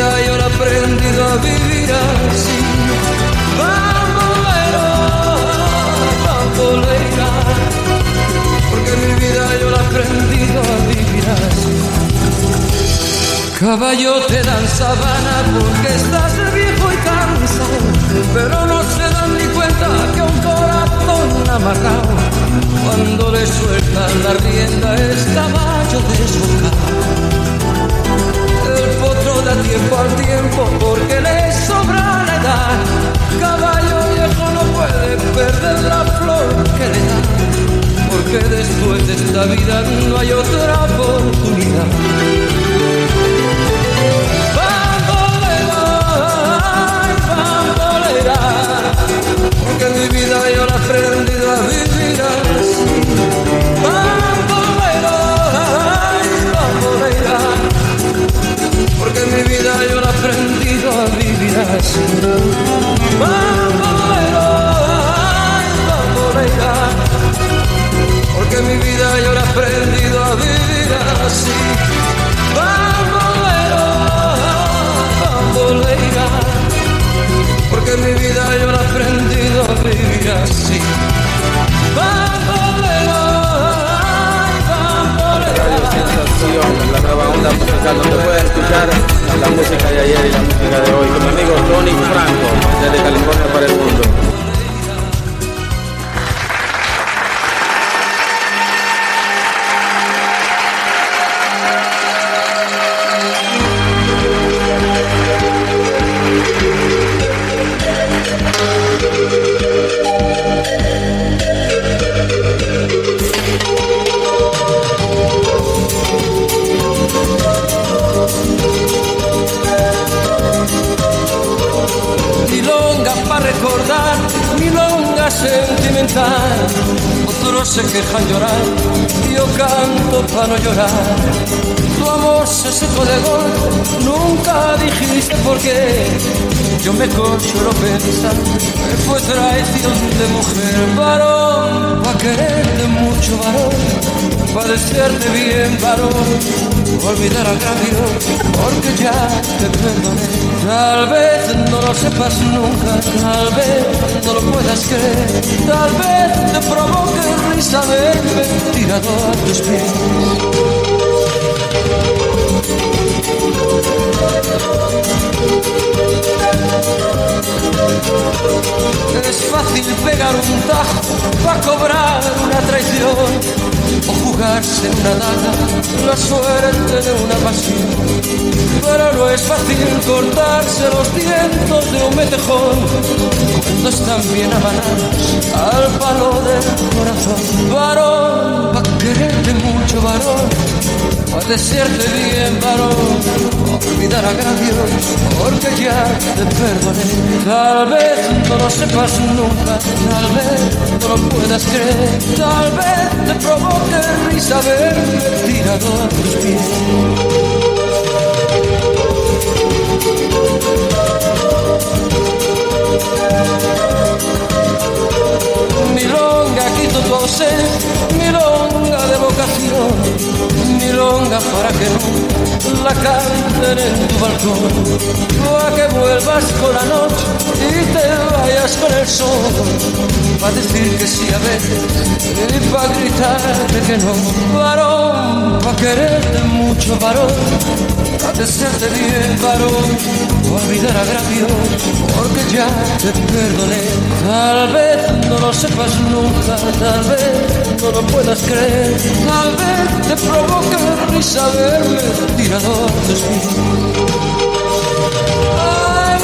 vida yo la he aprendido a vivir así. Bambolero, bambolera, porque mi vida yo la he aprendido a vivir así. Caballo te dan sabana porque estás viejo y cansado, pero no se dan ni cuenta que un corazón amarrado, cuando le sueltan la rienda es caballo desbocado da tiempo al tiempo porque le sobra la edad. Caballo viejo no puede perder la flor que le da, porque después de esta vida no hay otra oportunidad. Bambolera, bambolera, porque mi vida yo la he aprendido a vivir así. Bambolera, bambolera, porque mi vida yo la he aprendido a vivir así. Bambolera, bambolera, porque mi vida yo la he aprendido a vivir así. La nueva onda musical donde puedes escuchar la música de ayer y la música de hoy con mi amigo Tony Franco desde California para el mundo. Se quejan llorar, yo canto para no llorar. Tu amor se secó de golpe, nunca dijiste por qué. Yo me consuelo pensar que fue traición de mujer, varón, pa' quererte mucho, varón, pa' desearte bien, varón olvidar agravios porque ya te perdoné. Tal vez no lo sepas nunca, tal vez no lo puedas creer, tal vez te provoque risa verme tirado a tus pies. Es fácil pegar un tajo para cobrar una traición o jugarse una daga suerte de una pasión. Pero no es fácil cortarse los dientes de un metejón cuando están bien al palo del corazón. Varón, pa' quererte mucho, varón, pa' desearte bien, varón, olvidar agravios porque ya te perdoné. Tal vez no lo sepas nunca, tal vez no lo puedas creer, tal vez te provoque risa verme tirado a tus pies. Milonga, quito tu ausencia, milonga de vocación, milonga para que no la canten en tu balcón, para que vuelvas con la noche y te vayas con el sol, para decir que sí a veces y para gritarte que no, varón, para quererte mucho, varón, para desearte bien, varón, olvidar agravios, porque ya te perdoné, tal vez no lo sepas nunca, tal vez no lo puedas creer, tal vez te provoca risa verme tirado ay. Ay,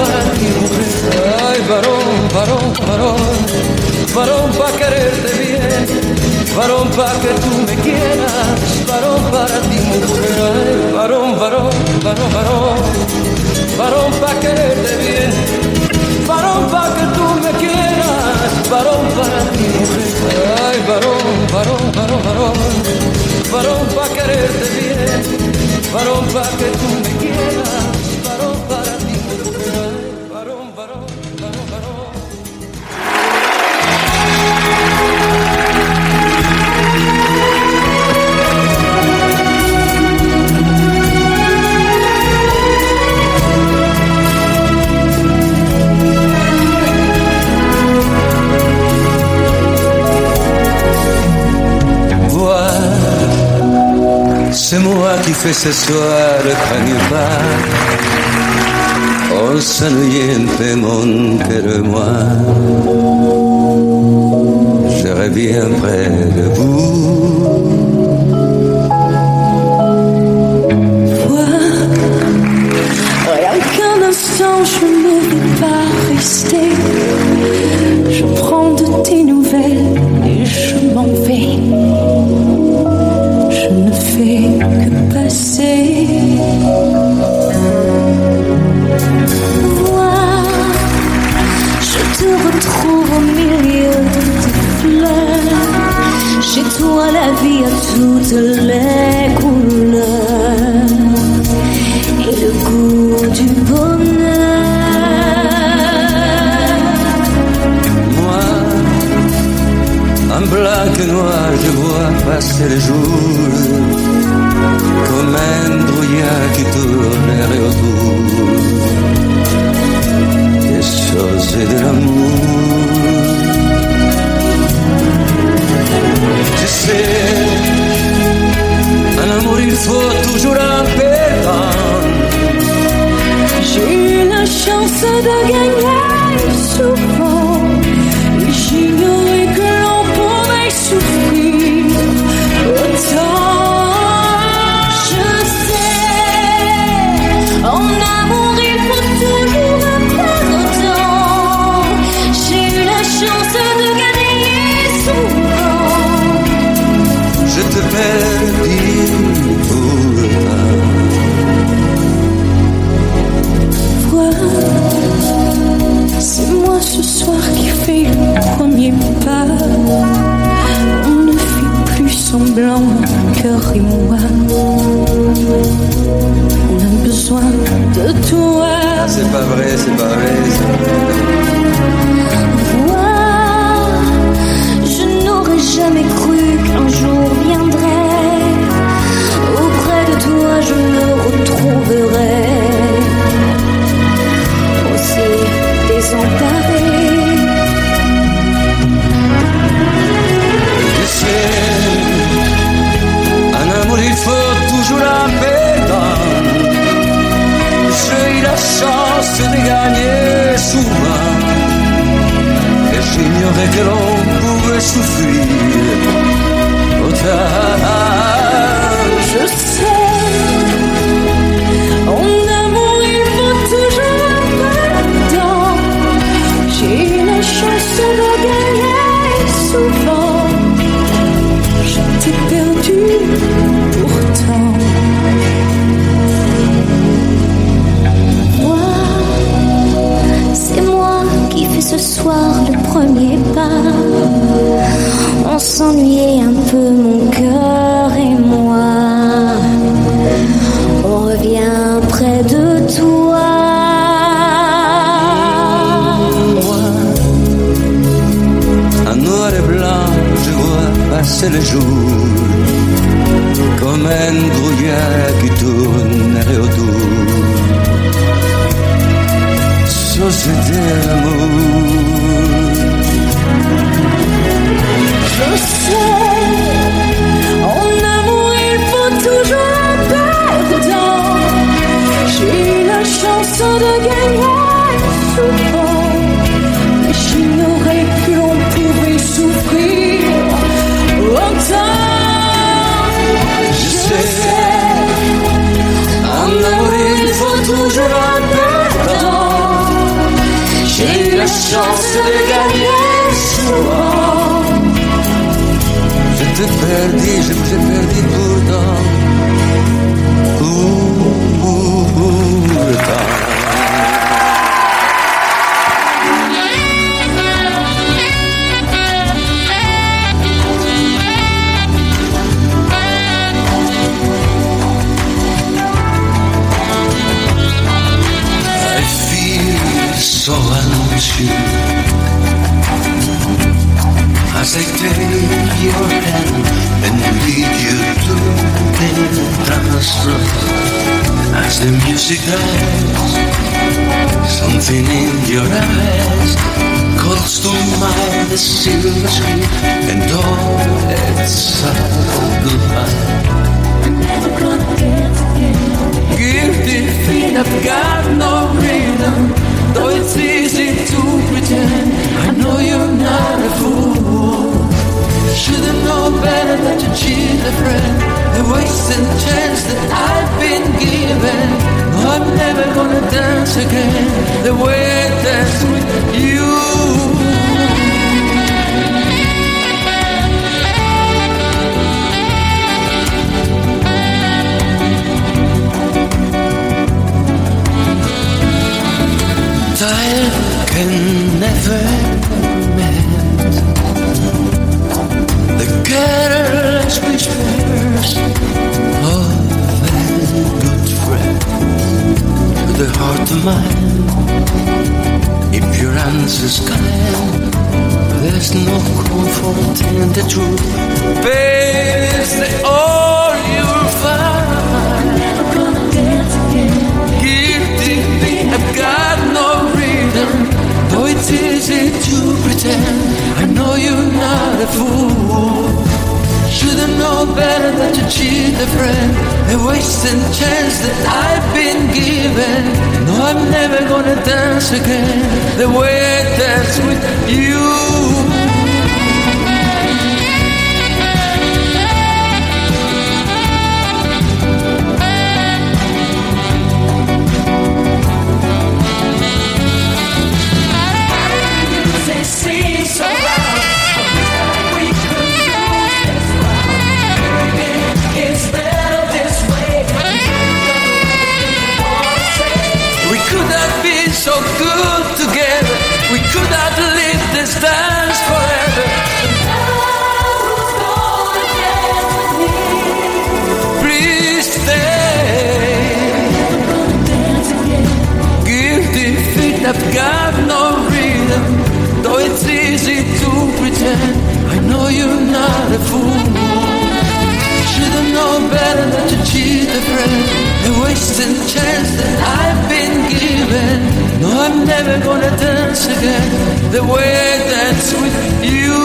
para ay, varón, varón, varón, varón pa' quererte bien, varón pa' que tú me quieras, varón para ti mujer, ay, varón, varón, varón, varón, varón pa' quererte bien, varón pa' que tú me quieras, varón para ti mujer, ay, varón, varón, varón, varón, varón pa' quererte bien, varón pa' que tú me quieras, c'est moi qui fais ce soir le canular. On s'ennuyait monter de moi. Je reviens près de vous. Tournerait autour des choses et de l'amour. Je sais, en amour il faut toujours un perdant. J'ai eu la chance de gagner know better than to cheat a friend and waste the chance that I've been given. No, I'm never gonna dance again the way I danced with you. losing chance that I've been given. No, I'm never gonna dance again the way I dance with you.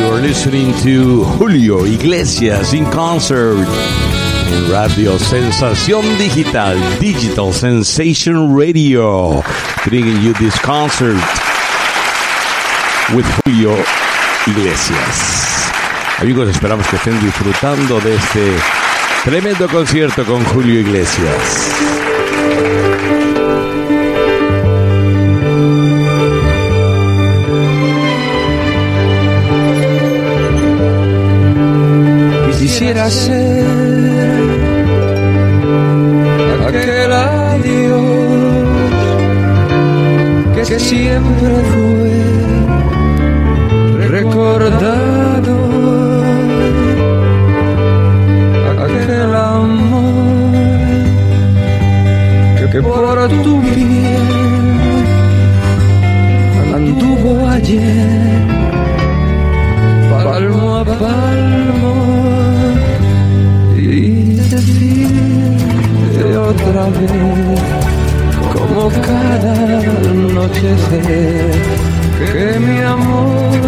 You're listening to Julio Iglesias in concert in Radio Sensación Digital, Digital Sensation Radio, bringing you this concert with Julio Iglesias. Amigos, esperamos que estén disfrutando de este tremendo concierto con Julio Iglesias. Quisiera ser aquel adiós que siempre como cada anochecer que mi amor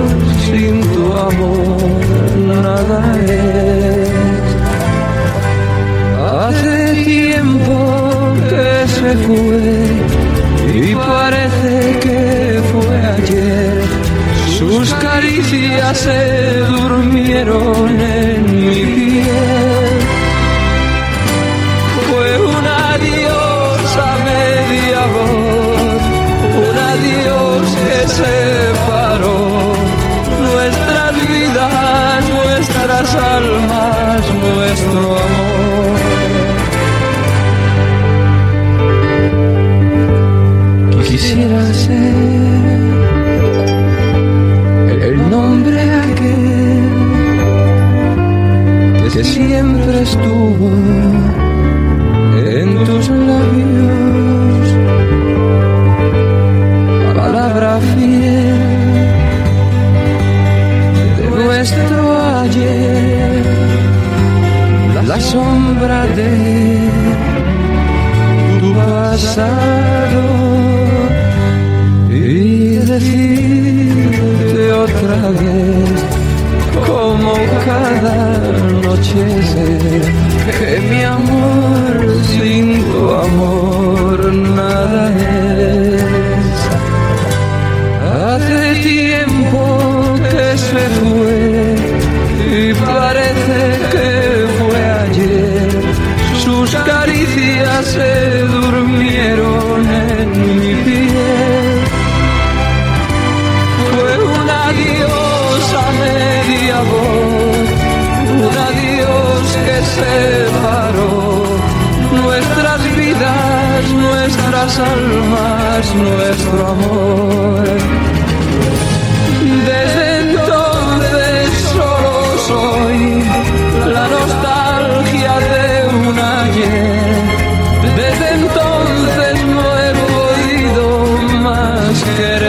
sin tu amor nada es. Hace tiempo que se fue y parece que fue ayer. Sus caricias se durmieron en mi piel separó nuestras vidas, nuestras almas, nuestro amor. Quisiera ser el nombre aquel que siempre estuvo sombra de tu pasado y decirte otra vez como cada noche que mi amor sin tu amor nada es. Separó nuestras vidas, nuestras almas, nuestro amor. Desde entonces solo soy la nostalgia de un ayer. Desde entonces no he podido más querer.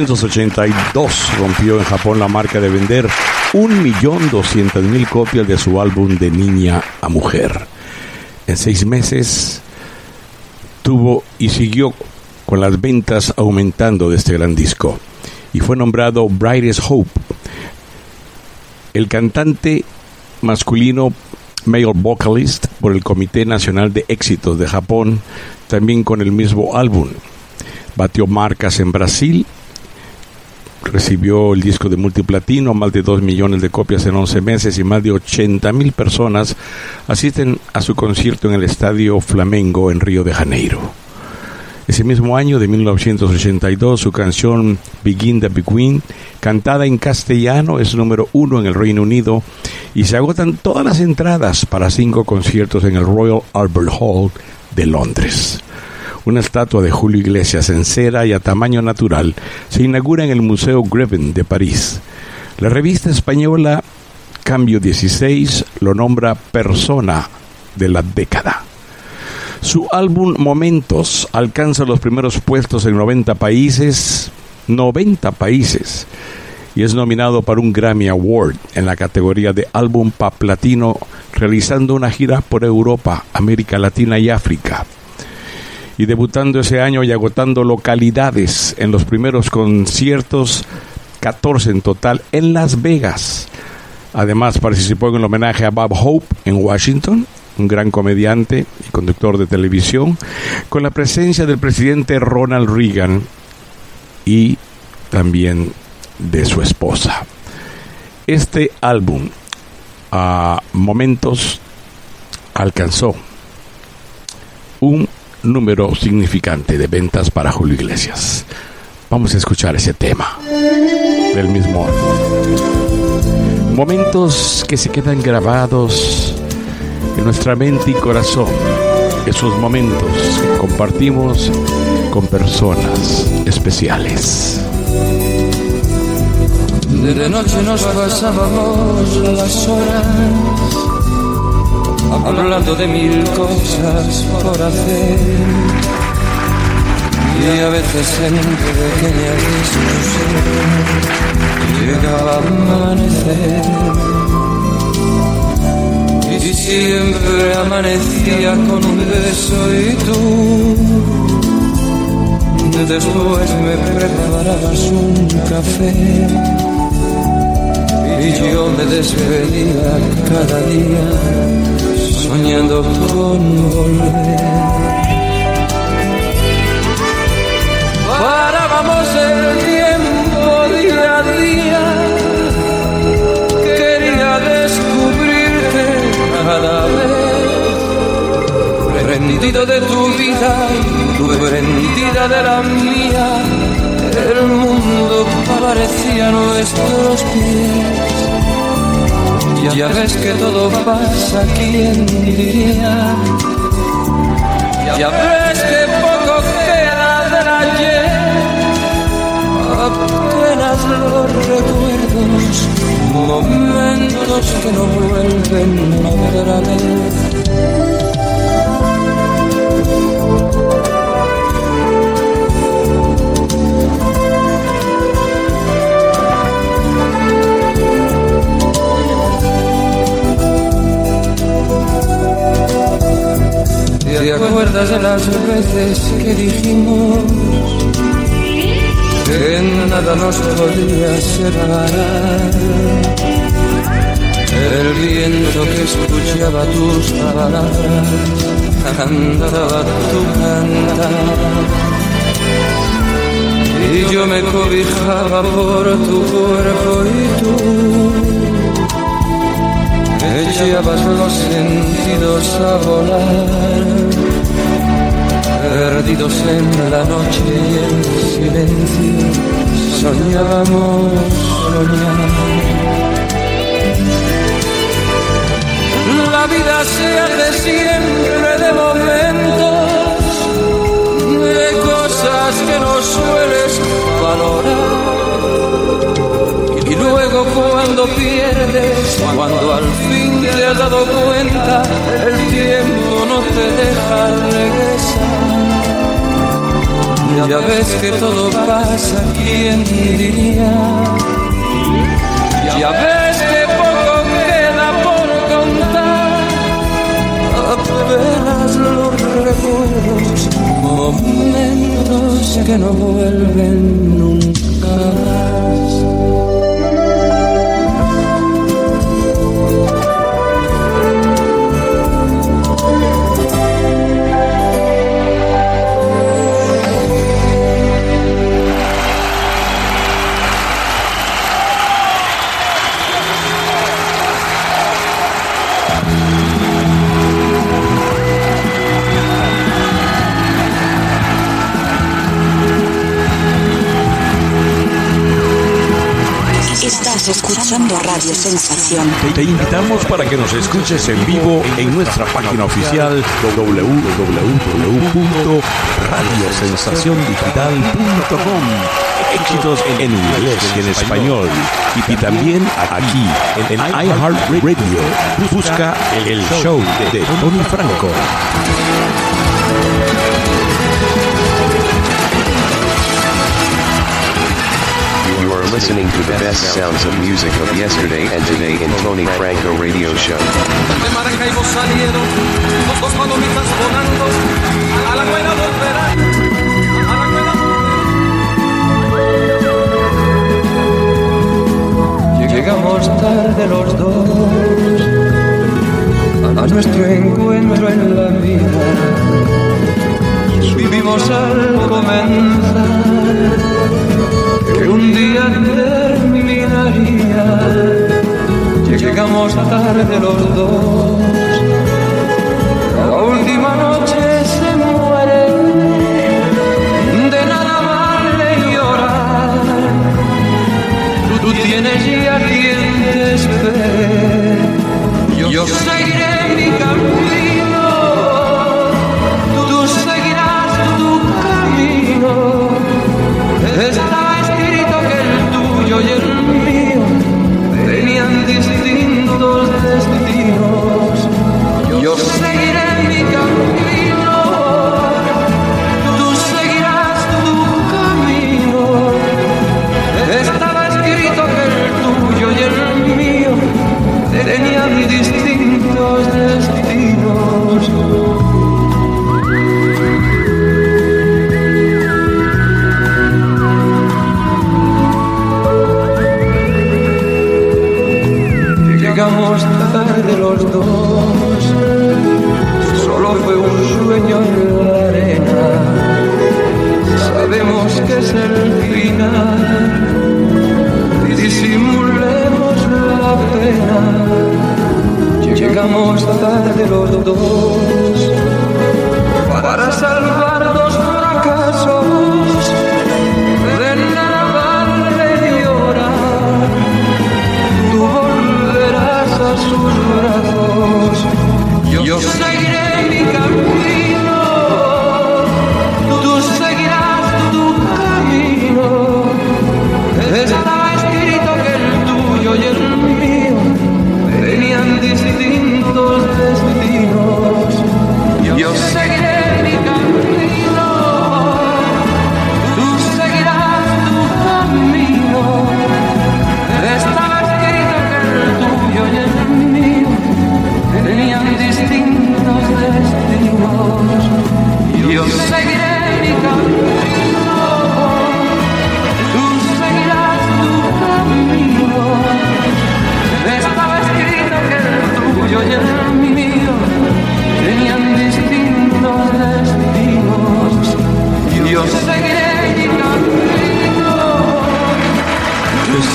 1982 rompió en Japón la marca de vender 1.200.000 copias de su álbum de niña a mujer. En seis meses tuvo y siguió con las ventas aumentando de este gran disco y fue nombrado Brightest Hope. El cantante masculino male vocalist por el Comité Nacional de Éxitos de Japón, también con el mismo álbum. Batió marcas en Brasil, recibió el disco de multiplatino, más de 2 millones de copias en 11 meses y más de 80 mil personas asisten a su concierto en el Estadio Flamengo en Río de Janeiro. Ese mismo año de 1982, su canción Begin the Begin, cantada en castellano, es número uno en el Reino Unido y se agotan todas las entradas para cinco conciertos en el Royal Albert Hall de Londres. Una estatua de Julio Iglesias en cera y a tamaño natural se inaugura en el Museo Greven de París. La revista española Cambio 16 lo nombra persona de la década. Su álbum Momentos alcanza los primeros puestos en 90 países, 90 países, y es nominado para un Grammy Award en la categoría de álbum pop platino, realizando una gira por Europa, América Latina y África. Y debutando ese año y agotando localidades en los primeros conciertos, 14 en total, en Las Vegas. Además participó en el homenaje a Bob Hope en Washington, un gran comediante y conductor de televisión, con la presencia del presidente Ronald Reagan y también de su esposa. Este álbum, a momentos, alcanzó un número significante de ventas para Julio Iglesias. Vamos a escuchar ese tema del mismo. Momentos que se quedan grabados en nuestra mente y corazón. Esos momentos que compartimos con personas especiales. De noche nos pasábamos las horas hablando de mil cosas por hacer. y a veces en pequeña discusión llegaba a amanecer. Y siempre amanecía con un beso y tú. Después me preparabas un café. Y yo me despedía cada día soñando con volver. Parábamos el tiempo día a día, quería descubrirte cada vez, rendido de tu vida tu prendida de la mía, el mundo parecía nuestros pies. Ya ves que todo pasa, ¿quién diría? Ya ves que poco queda del ayer, apenas los recuerdos, momentos que no vuelven otra vez. ¿Te acuerdas de las veces que dijimos que nada nos podía separar? El viento que escuchaba tus palabras cantaba tu cantar. Y yo me cobijaba por tu cuerpo y tú echabas los sentidos a volar, perdidos en la noche y en silencio, soñábamos soñar. La vida se hace siempre de momentos, de cosas que no sueles valorar y luego cuando pierdes, cuando al fin te has dado cuenta, el tiempo no te deja regresar. Ya ves que todo pasa, ¿quién diría? Ya ves que poco queda por contar, apenas los recuerdos, momentos que no vuelven nunca. Te invitamos para que nos escuches en vivo en nuestra página oficial www.radiosensaciondigital.com. Éxitos en inglés y en español. Y, también aquí en, en iHeartRadio. Busca el show de Tony Franco. Listening to the best sounds of music of yesterday and today in Tony Franco Radio Show. Llegamos tarde los dos a nuestro encuentro en la vida. Vivimos al comenzar que un día terminaría. Llegamos tarde los dos. La última noche se muere. De nada vale llorar. Tú, tienes ya quien te espere. Yo seguiré mi camino. Estaba azar de los dos. Solo fue un sueño en la arena. Sabemos que es el final. Y disimulemos la pena. Llegamos tarde los dos para salvar dos fracasos. Yo seguiré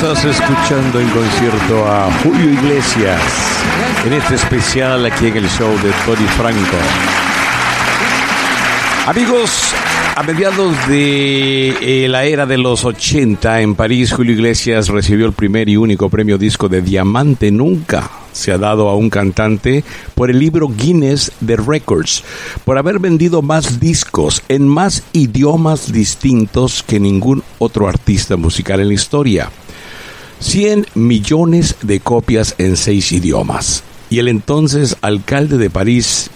Estás escuchando en concierto a Julio Iglesias en este especial aquí en el show de Tony Franco. Amigos, a mediados de eh, la era de los 80 en París, Julio Iglesias recibió el primer y único premio disco de diamante nunca se ha dado a un cantante por el libro Guinness de Records, por haber vendido más discos en más idiomas distintos que ningún otro artista musical en la historia. 100 millones de copias en seis idiomas. Y el entonces alcalde de París,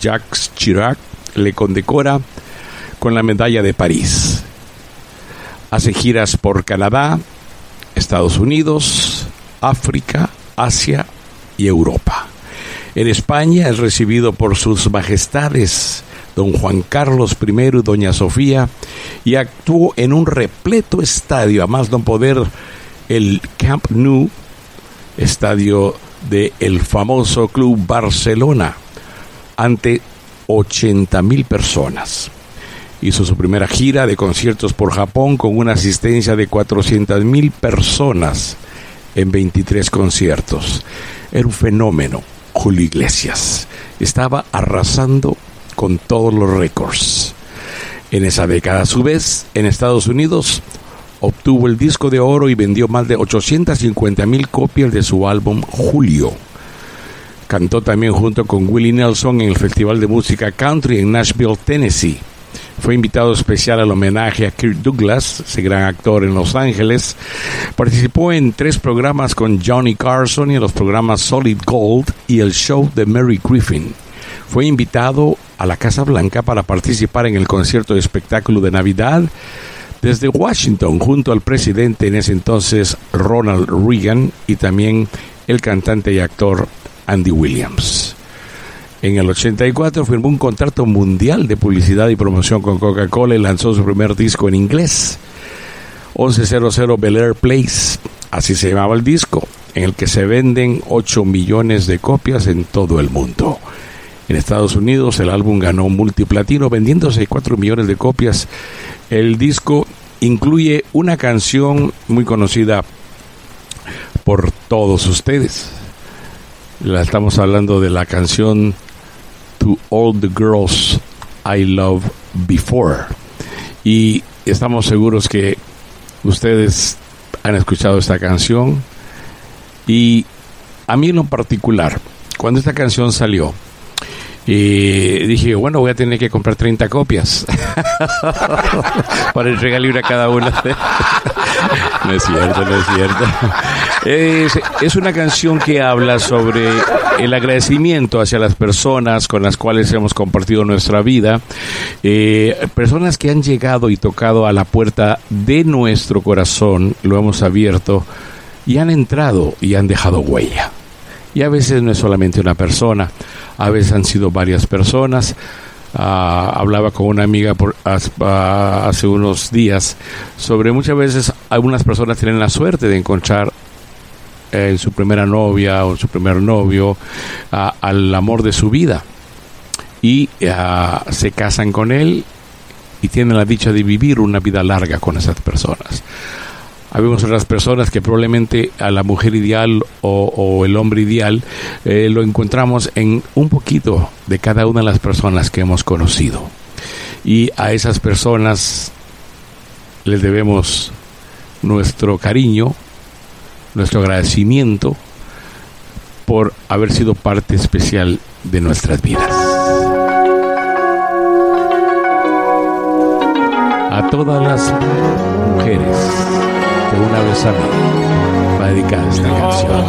Jacques Chirac, le condecora con la medalla de París. Hace giras por Canadá, Estados Unidos, África, Asia y Europa. En España es recibido por sus majestades don Juan Carlos I y doña Sofía y actuó en un repleto estadio, a más no poder el Camp Nou, estadio del el famoso Club Barcelona, ante 80 mil personas. Hizo su primera gira de conciertos por Japón con una asistencia de 400 mil personas en 23 conciertos. Era un fenómeno, Julio Iglesias. Estaba arrasando con todos los récords. En esa década, a su vez, en Estados Unidos, obtuvo el disco de oro y vendió más de 850 mil copias de su álbum Julio. Cantó también junto con Willie Nelson en el Festival de Música Country en Nashville, Tennessee. Fue invitado especial al homenaje a Kirk Douglas, ese gran actor en Los Ángeles. Participó en tres programas con Johnny Carson y en los programas Solid Gold y el show de Mary Griffin. Fue invitado a la Casa Blanca para participar en el concierto de espectáculo de Navidad desde Washington junto al presidente en ese entonces Ronald Reagan y también el cantante y actor Andy Williams. En el 84 firmó un contrato mundial de publicidad y promoción con Coca-Cola y lanzó su primer disco en inglés, 1100 Bel Air Place, así se llamaba el disco, en el que se venden 8 millones de copias en todo el mundo. En Estados Unidos el álbum ganó multiplatino vendiéndose 4 millones de copias. El disco incluye una canción muy conocida por todos ustedes. La estamos hablando de la canción To All the Girls I Love Before. Y estamos seguros que ustedes han escuchado esta canción. Y a mí en lo particular, cuando esta canción salió, y dije, bueno, voy a tener que comprar 30 copias para entregarle una a cada una. no es cierto, no es cierto. Es, una canción que habla sobre el agradecimiento hacia las personas con las cuales hemos compartido nuestra vida, eh, personas que han llegado y tocado a la puerta de nuestro corazón, lo hemos abierto y han entrado y han dejado huella. Y a veces no es solamente una persona, a veces han sido varias personas. Uh, hablaba con una amiga por, uh, hace unos días sobre muchas veces algunas personas tienen la suerte de encontrar eh, en su primera novia o en su primer novio uh, al amor de su vida y se casan con él y tienen la dicha de vivir una vida larga con esas personas. Habemos otras personas que probablemente a la mujer ideal o, el hombre ideal eh, lo encontramos en un poquito de cada una de las personas que hemos conocido. Y a esas personas les debemos nuestro cariño, nuestro agradecimiento por haber sido parte especial de nuestras vidas. A todas las mujeres que una vez a mí va dedicada esta canción.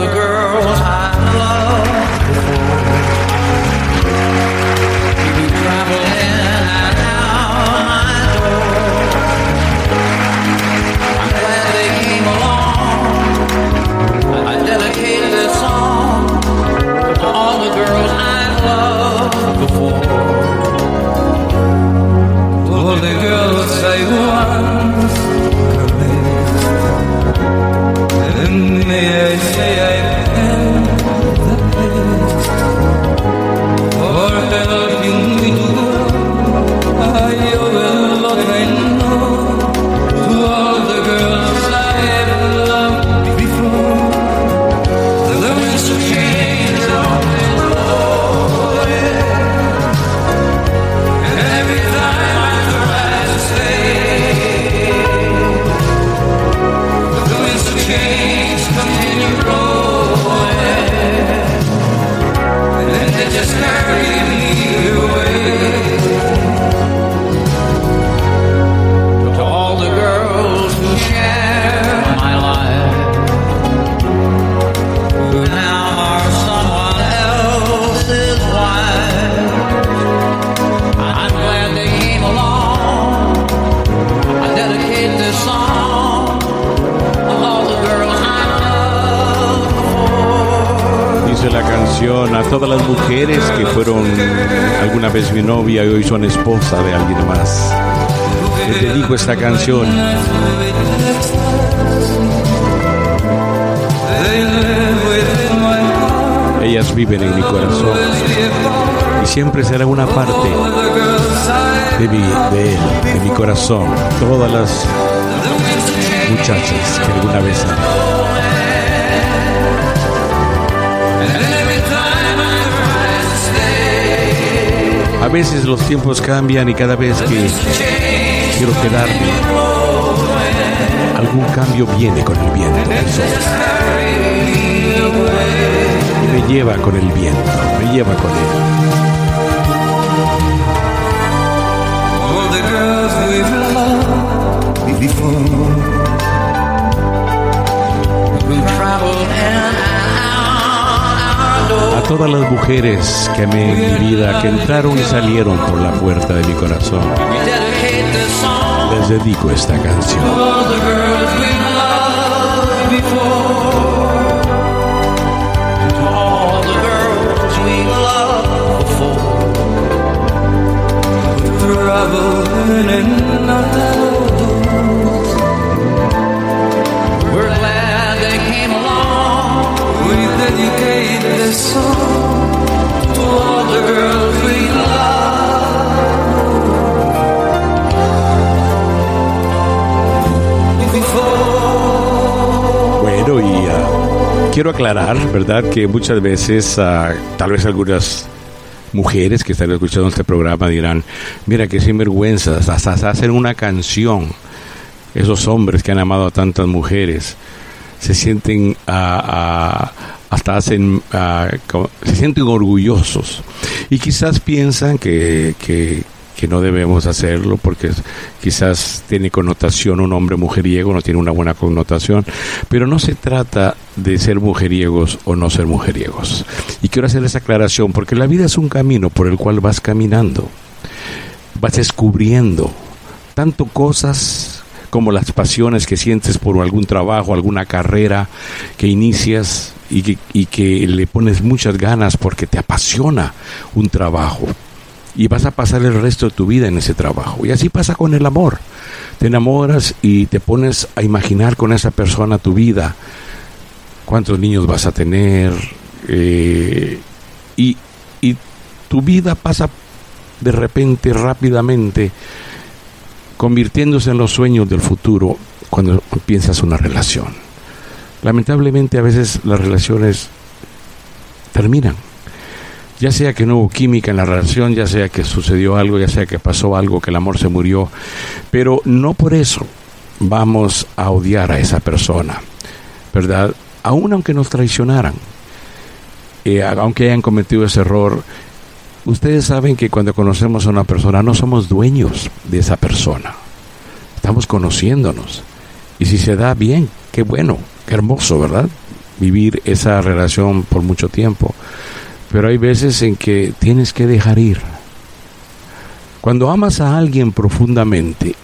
A todas las mujeres que fueron alguna vez mi novia y hoy son esposa de alguien más. Les dedico esta canción. Ellas viven en mi corazón y siempre será una parte de, mi, de él, de mi corazón. Todas las muchachas que alguna vez amé. A veces los tiempos cambian y cada vez que quiero quedarme, algún cambio viene con el viento. me lleva con el viento, me lleva con él. A todas las mujeres que amé en mi vida, que entraron y salieron por la puerta de mi corazón, les dedico esta canción. We dedicate this song to all the girls we love before. Bueno, y ah, quiero aclarar, ¿verdad?, que muchas veces, ah, tal vez algunas mujeres que están escuchando este programa dirán, mira qué sinvergüenza, hasta hacen una canción, esos hombres que han amado a tantas mujeres, se sienten, ah, ah, hasta hacen, como- se sienten orgullosos y quizás piensan que, que, que no debemos hacerlo porque quizás tiene connotación un hombre mujeriego, no tiene una buena connotación, pero no se trata de ser mujeriegos o no ser mujeriegos. Y quiero hacer esa aclaración porque la vida es un camino por el cual vas caminando, vas descubriendo tanto cosas como las pasiones que sientes por algún trabajo, alguna carrera que inicias y que, y que le pones muchas ganas porque te apasiona un trabajo y vas a pasar el resto de tu vida en ese trabajo. Y así pasa con el amor. Te enamoras y te pones a imaginar con esa persona tu vida, cuántos niños vas a tener, eh, y, y tu vida pasa de repente, rápidamente, convirtiéndose en los sueños del futuro cuando piensas una relación. Lamentablemente a veces las relaciones terminan. Ya sea que no hubo química en la relación, ya sea que sucedió algo, ya sea que pasó algo, que el amor se murió, pero no por eso vamos a odiar a esa persona, ¿verdad? Aún aunque nos traicionaran, eh, aunque hayan cometido ese error, ustedes saben que cuando conocemos a una persona no somos dueños de esa persona, estamos conociéndonos. Y si se da bien, qué bueno, qué hermoso, ¿verdad? Vivir esa relación por mucho tiempo. Pero hay veces en que tienes que dejar ir. Cuando amas a alguien profundamente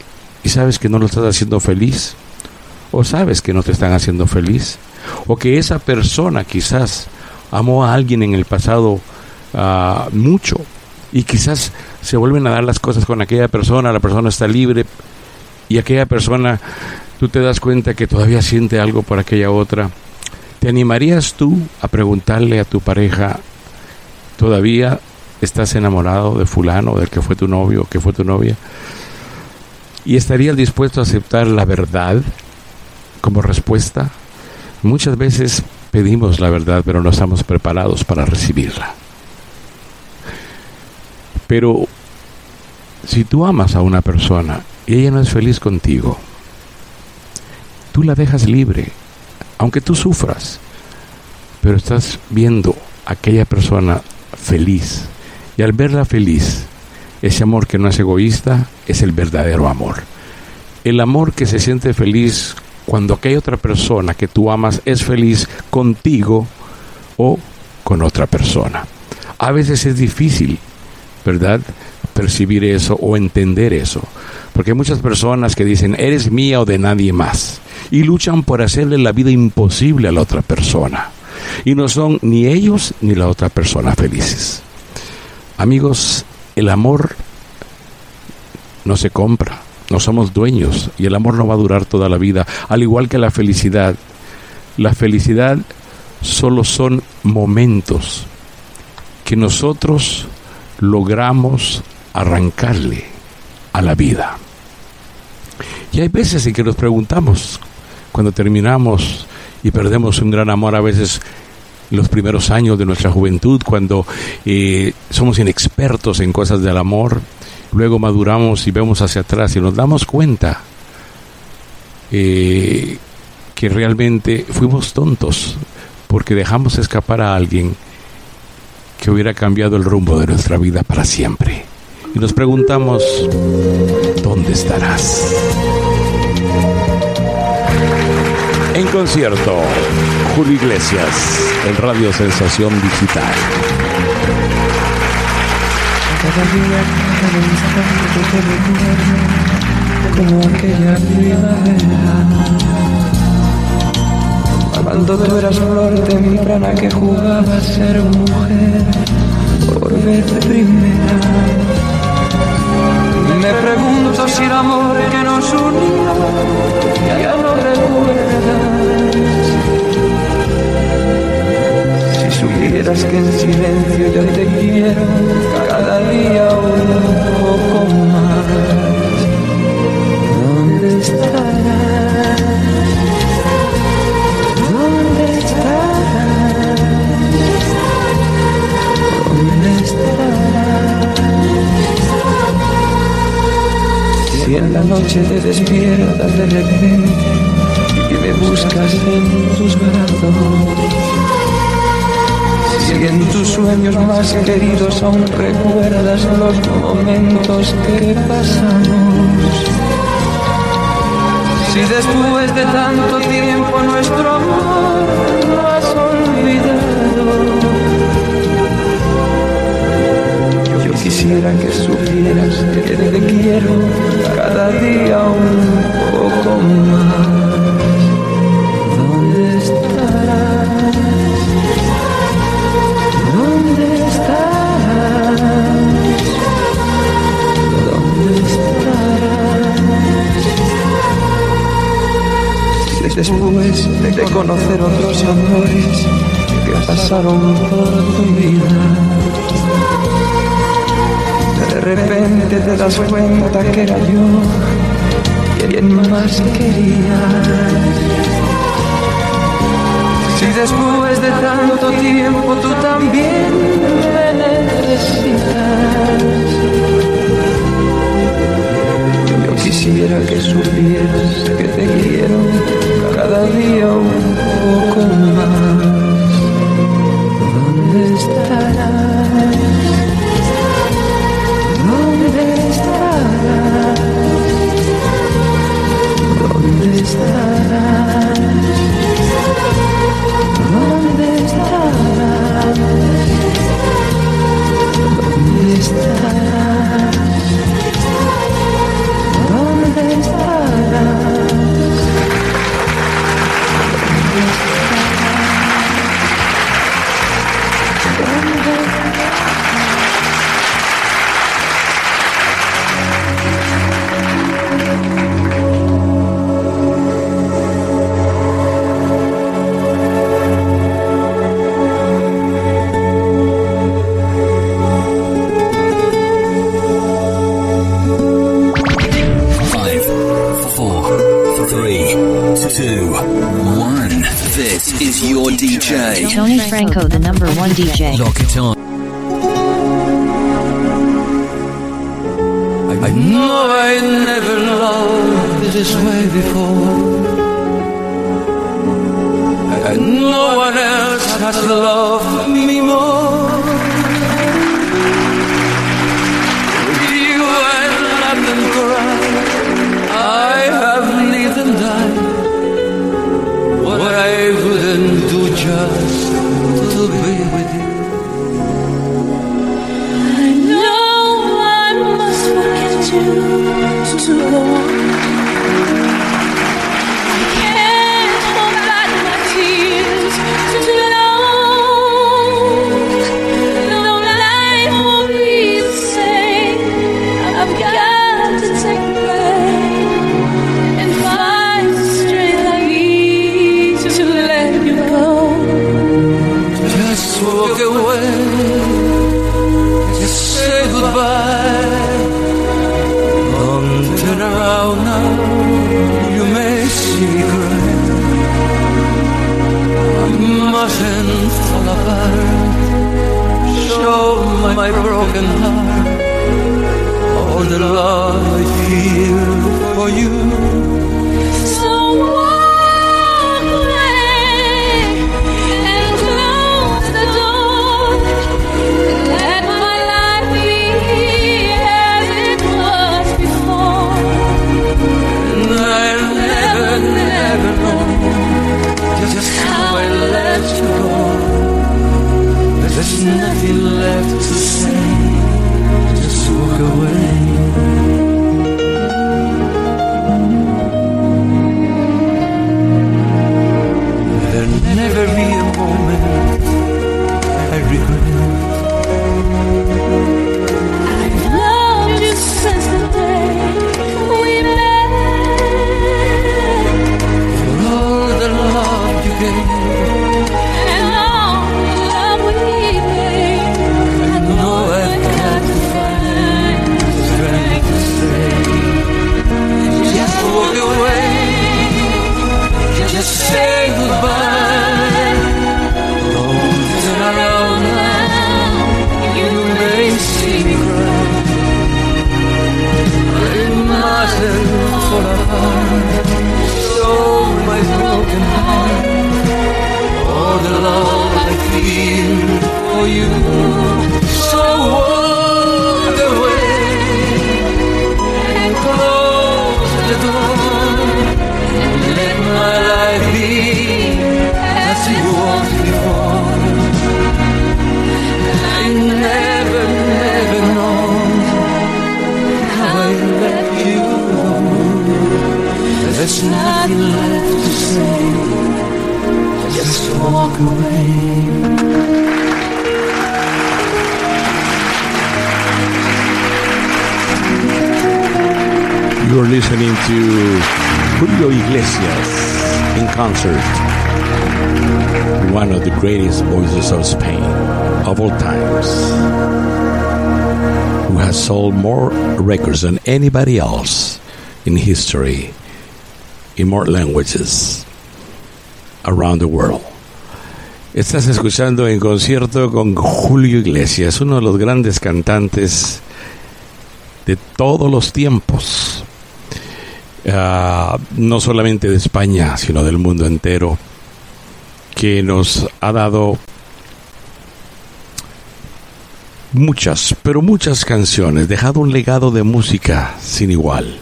y sabes que no lo estás haciendo feliz, o sabes que no te están haciendo feliz, o que esa persona quizás amó a alguien en el pasado ah, mucho y quizás se vuelven a dar las cosas con aquella persona, la persona está libre y aquella persona, tú te das cuenta que todavía siente algo por aquella otra. ¿Te animarías tú a preguntarle a tu pareja, todavía estás enamorado de fulano, del que fue tu novio, que fue tu novia? ¿Y estarías dispuesto a aceptar la verdad como respuesta? Muchas veces pedimos la verdad, pero no estamos preparados para recibirla. Pero si tú amas a una persona y ella no es feliz contigo, tú la dejas libre, aunque tú sufras, pero estás viendo a aquella persona feliz. Y al verla feliz, ese amor que no es egoísta es el verdadero amor. El amor que se siente feliz cuando aquella otra persona que tú amas es feliz contigo o con otra persona. A veces es difícil, ¿verdad? Percibir eso o entender eso. Porque hay muchas personas que dicen, eres mía o de nadie más. Y luchan por hacerle la vida imposible a la otra persona. Y no son ni ellos ni la otra persona felices. Amigos, el amor no se compra, no somos dueños y el amor no va a durar toda la vida, al igual que la felicidad. La felicidad solo son momentos que nosotros logramos arrancarle a la vida. Y hay veces en que nos preguntamos, cuando terminamos y perdemos un gran amor, a veces los primeros años de nuestra juventud, cuando eh, somos inexpertos en cosas del amor, luego maduramos y vemos hacia atrás y nos damos cuenta eh, que realmente fuimos tontos porque dejamos escapar a alguien que hubiera cambiado el rumbo de nuestra vida para siempre. Y nos preguntamos, ¿dónde estarás? En concierto, Julio Iglesias, en Radio Sensación Digital. Como aquella primavera. Cuando tú eras flor temprana que jugaba a ser mujer por vez primera. Pregunto si el amor que nos unía ya no recuerdas. Si supieras que en silencio yo te quiero cada día un poco más. Si en la noche te despiertas de repente y me buscas en tus brazos. Si en tus sueños más queridos aún recuerdas los momentos que pasamos. Si después de tanto tiempo nuestro amor lo has olvidado. Quisiera que supieras que te quiero cada día un poco más. ¿Dónde estarás? ¿Dónde estarás? ¿Dónde estarás? Si después de conocer otros amores que pasaron por tu vida, repente te das cuenta que era yo más querías. Si después de tanto tiempo tú también me necesitas, yo quisiera que supieras que te quiero cada día un poco más. ¿Dónde Franco, the number one DJ. Lock it on. I know I never loved this way before. And no one else has loved me more. With you I laughed and cried. I have lived and died. What I wouldn't do just to be my broken heart. All the love I feel for you. So nothing left to say. Just walk away. For you. So walk away and close the door. And let my life be as it was before. I never, never know how I let you go. There's nothing left to say. Just walk away. Listening to Julio Iglesias in concert. One of the greatest voices of Spain of all times. Who has sold more records than anybody else in history in more languages around the world. Estás escuchando en concierto con Julio Iglesias, uno de los grandes cantantes de todos los tiempos, No solamente de España, sino del mundo entero, que nos ha dado muchas, pero muchas canciones, dejado un legado de música sin igual.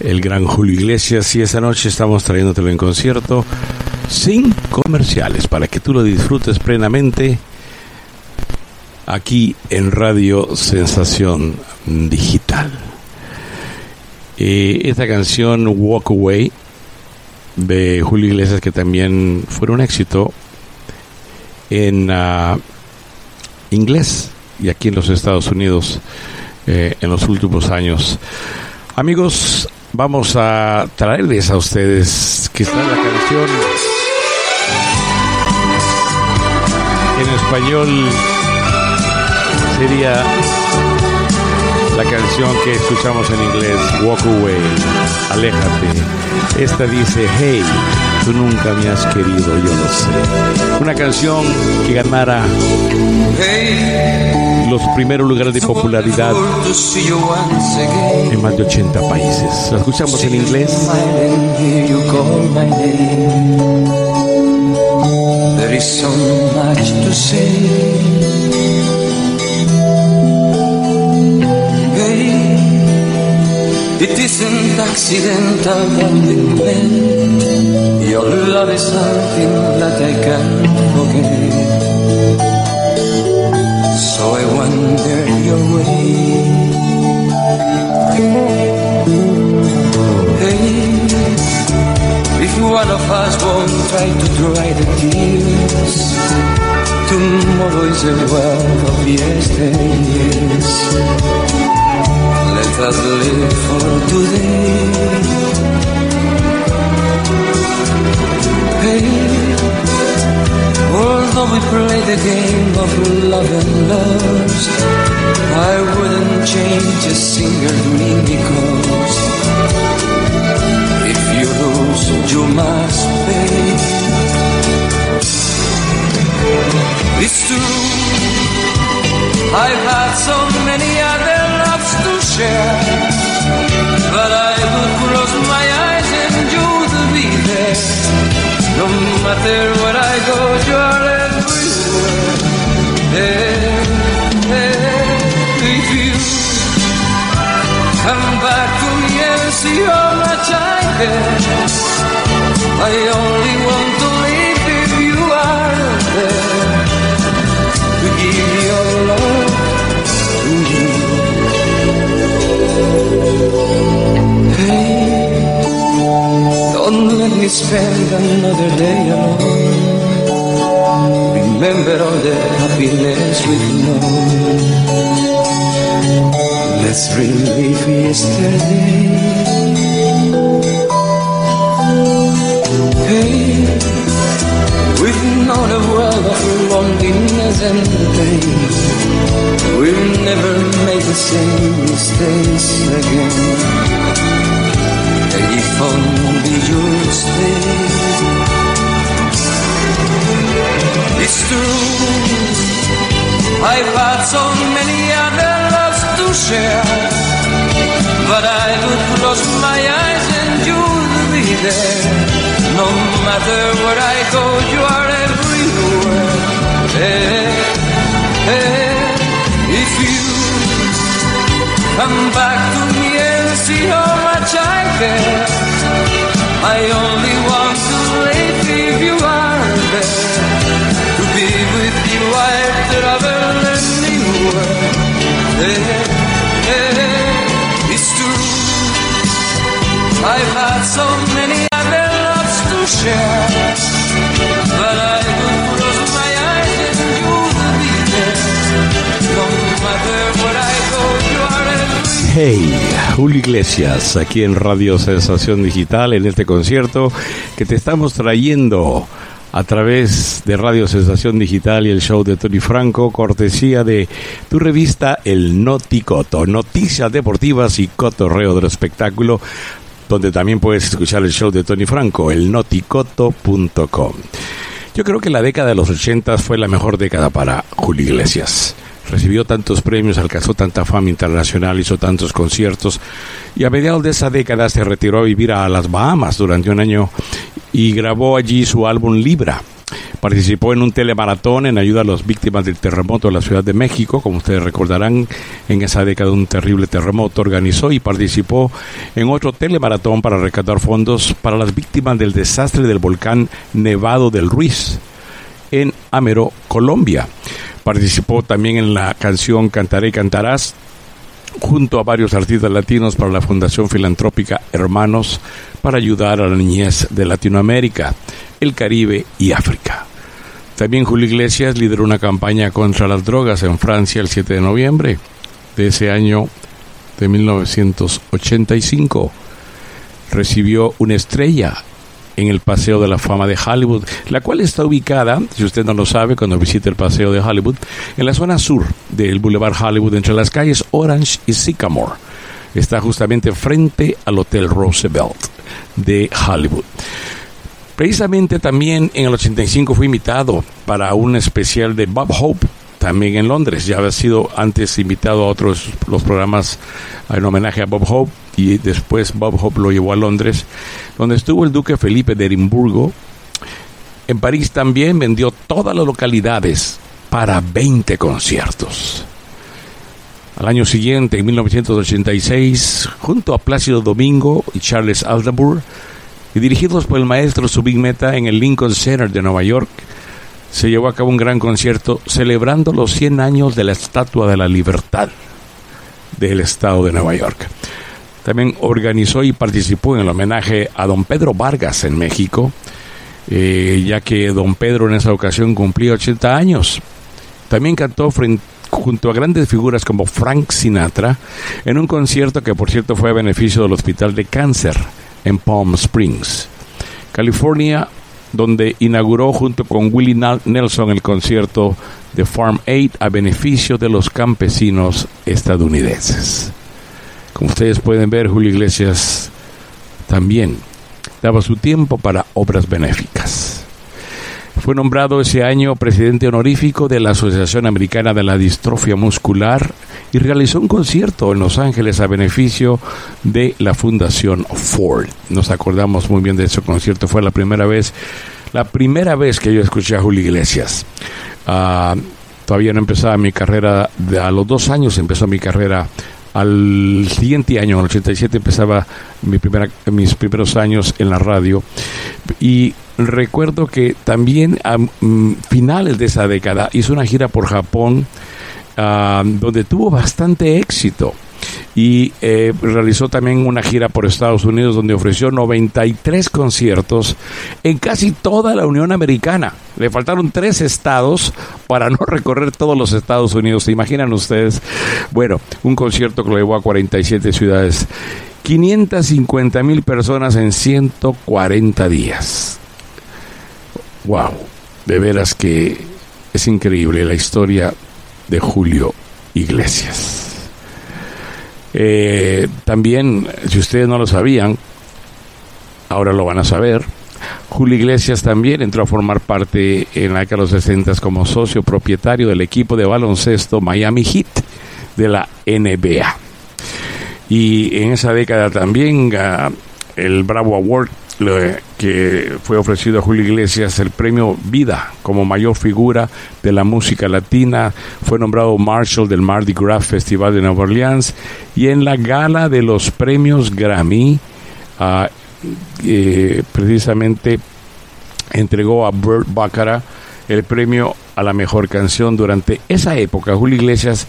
El gran Julio Iglesias y esta noche estamos trayéndotelo en concierto sin comerciales para que tú lo disfrutes plenamente aquí en Radio Sensación Digital. Eh, esta canción Walk Away de Julio Iglesias que también fue un éxito en ah, inglés y aquí en los Estados Unidos eh, en los últimos años. Amigos, vamos a traerles a ustedes está la canción en español sería la canción que escuchamos en inglés, Walk Away, Aléjate. Esta dice, hey, tú nunca me has querido, yo lo sé. Una canción que ganara los primeros lugares de popularidad en más de 80 países. La escuchamos en inglés. There is so much to say. It isn't accidental that we met. Your love is something that I can't forget. So I wander your way. Hey, if one of us won't try to dry the tears, tomorrow is a world of yesteryears. Let us live for today. Hey, although we play the game of love and lust, I wouldn't change a single dream because if you lose, you must pay. It's true, I've had so many other loves to share, but I would close my eyes and you to be there. No matter where I go, you are everywhere. There, there, if you come back to me and see how much I care. I only want let me spend another day alone. Remember all the happiness we've known. Let's relive yesterday. Hey, we've known a world of loneliness and pain. We'll never make the same mistakes again. Only you'll stay. It's true, I've had so many other loves to share. But I would close my eyes and you'll be there. No matter where I go, you are everywhere. Hey, hey, if you come back to me and see how much I care, I only want to live if you are there. To be with you, I'd travel anywhere. Hey, hey, it's true. I've had so many other loves to share, Hey, Julio Iglesias, aquí en Radio Sensación Digital, en este concierto que te estamos trayendo a través de Radio Sensación Digital y el show de Tony Franco, cortesía de tu revista El Noticoto, noticias deportivas y cotorreo del espectáculo donde también puedes escuchar el show de Tony Franco, el noticoto.com. Yo creo que la década de los 80 fue la mejor década para Julio Iglesias. Recibió tantos premios, alcanzó tanta fama internacional, hizo tantos conciertos y a mediados de esa década se retiró a vivir a las Bahamas durante un año y grabó allí su álbum Libra. Participó en un telemaratón en ayuda a las víctimas del terremoto de la Ciudad de México, como ustedes recordarán, en esa década un terrible terremoto organizó y participó en otro telemaratón para recaudar fondos para las víctimas del desastre del volcán Nevado del Ruiz en Amero, Colombia. Participó también en la canción Cantaré Cantarás junto a varios artistas latinos para la Fundación Filantrópica Hermanos para ayudar a la niñez de Latinoamérica, el Caribe y África. También Julio Iglesias lideró una campaña contra las drogas en Francia el 7 de noviembre de ese año de 1985. Recibió una estrella en el Paseo de la Fama de Hollywood, la cual está ubicada, si usted no lo sabe, cuando visite el Paseo de Hollywood, en la zona sur del Boulevard Hollywood, entre las calles Orange y Sycamore. Está justamente frente al Hotel Roosevelt de Hollywood. Precisamente también en el 85 fue invitado para un especial de Bob Hope, también en Londres. Ya había sido antes invitado a otros los programas en homenaje a Bob Hope y después Bob Hope lo llevó a Londres, donde estuvo el duque Felipe de Edimburgo. En París también vendió todas las localidades para 20 conciertos. Al año siguiente, en 1986, junto a Plácido Domingo y Charles Aznavour, y dirigidos por el maestro Subig Meta en el Lincoln Center de Nueva York, se llevó a cabo un gran concierto celebrando los 100 años de la Estatua de la Libertad del Estado de Nueva York. También organizó y participó en el homenaje a don Pedro Vargas en México, eh, ya que don Pedro en esa ocasión cumplía 80 años. También cantó junto a grandes figuras como Frank Sinatra en un concierto que por cierto fue a beneficio del Hospital de Cáncer en Palm Springs, California, donde inauguró junto con Willie Nelson el concierto de Farm Aid a beneficio de los campesinos estadounidenses. Como ustedes pueden ver, Julio Iglesias también daba su tiempo para obras benéficas. Fue nombrado ese año presidente honorífico de la Asociación Americana de la Distrofia Muscular y realizó un concierto en Los Ángeles a beneficio de la Fundación Ford. Nos acordamos muy bien de ese concierto, fue la primera vez, la primera vez que yo escuché a Julio Iglesias. Ah, todavía no empezaba mi carrera, a los dos años empezó mi carrera al siguiente año, en el 87, empezaba mis primeros años en la radio. Y recuerdo que también a mm, finales de esa década hizo una gira por Japón Ah, donde tuvo bastante éxito y eh, realizó también una gira por Estados Unidos donde ofreció 93 conciertos en casi toda la Unión Americana. Le faltaron tres estados para no recorrer todos los Estados Unidos. ¿Se imaginan ustedes? Bueno, un concierto que lo llevó a 47 ciudades. 550 mil personas en 140 días. ¡Wow! De veras que es increíble la historia de Julio Iglesias. Eh, también, si ustedes no lo sabían, ahora lo van a saber. Julio Iglesias también entró a formar parte en la década de los 60 como socio propietario del equipo de baloncesto Miami Heat de la NBA. Y en esa década también el Bravo Award que fue ofrecido a Julio Iglesias el premio Vida como mayor figura de la música latina. Fue nombrado Marshall del Mardi Gras Festival de Nueva Orleans y en la gala de los premios Grammy, ah, eh, precisamente entregó a Burt Baccarat el premio a la mejor canción durante esa época. Julio Iglesias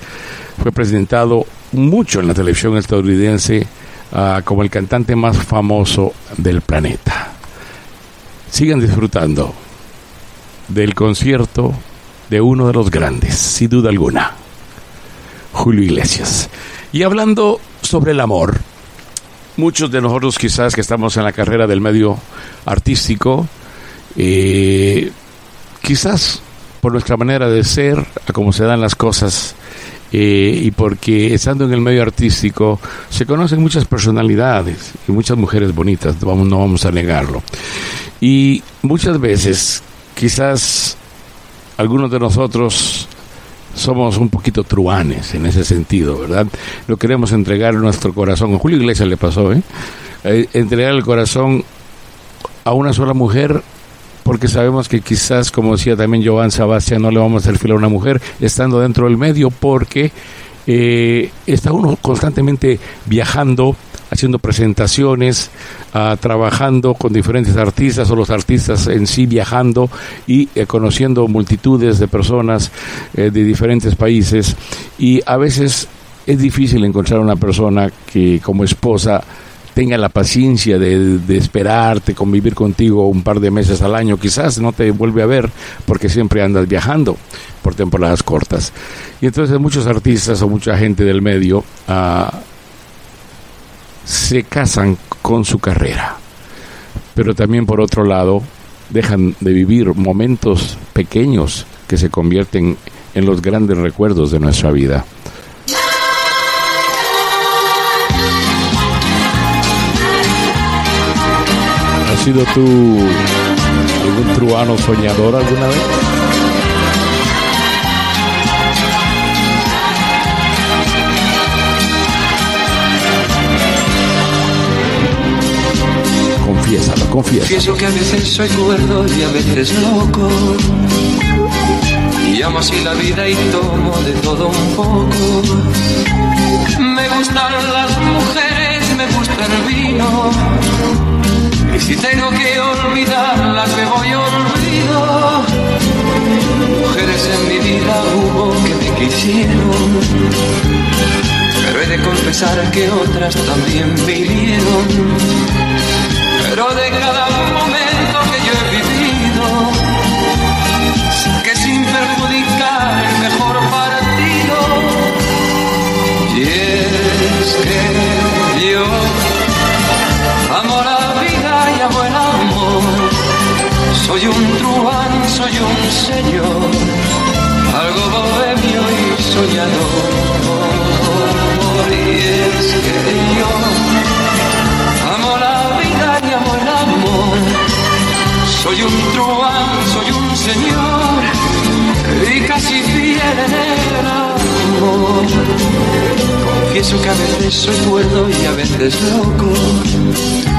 fue presentado mucho en la televisión estadounidense Ah, como el cantante más famoso del planeta. Sigan disfrutando del concierto de uno de los grandes, sin duda alguna, Julio Iglesias. Y hablando sobre el amor, muchos de nosotros quizás que estamos en la carrera del medio artístico, eh, quizás por nuestra manera de ser, a cómo se dan las cosas, eh, y porque estando en el medio artístico se conocen muchas personalidades y muchas mujeres bonitas, no vamos a negarlo. Y muchas veces, quizás algunos de nosotros somos un poquito truanes en ese sentido, ¿verdad? No queremos entregar nuestro corazón. A Julio Iglesias le pasó, ¿eh? Eh, entregar el corazón a una sola mujer porque sabemos que quizás, como decía también Joan Sebastián, no le vamos a fila a una mujer estando dentro del medio porque eh, está uno constantemente viajando, haciendo presentaciones, ah, trabajando con diferentes artistas o los artistas en sí viajando y eh, conociendo multitudes de personas eh, de diferentes países. Y a veces es difícil encontrar una persona que como esposa tenga la paciencia de, esperarte, convivir contigo un par de meses al año, quizás no te vuelve a ver porque siempre andas viajando por temporadas cortas. Y entonces muchos artistas o mucha gente del medio uh, se casan con su carrera, pero también por otro lado dejan de vivir momentos pequeños que se convierten en los grandes recuerdos de nuestra vida. ¿Has sido tú algún truano soñador alguna vez? Confiésalo, confiésalo. Confieso que a veces soy cuerdo y a veces loco. Y amo así la vida y tomo de todo un poco. Me gustan las mujeres, me gusta el vino. Y si tengo que olvidarlas, me voy olvido. Mujeres en mi vida hubo que me quisieron. Pero he de confesar que otras también vinieron. Pero de cada momento que yo he vivido, que sin perjudicar el mejor partido. Y es que yo amo el amor. Soy un truán, soy un señor, algo bohemio y soñador. Y es que yo amo la vida y amo el amor. Soy un truán, soy un señor y casi fiel en el amor. Confieso que a veces soy cuerdo y a veces loco.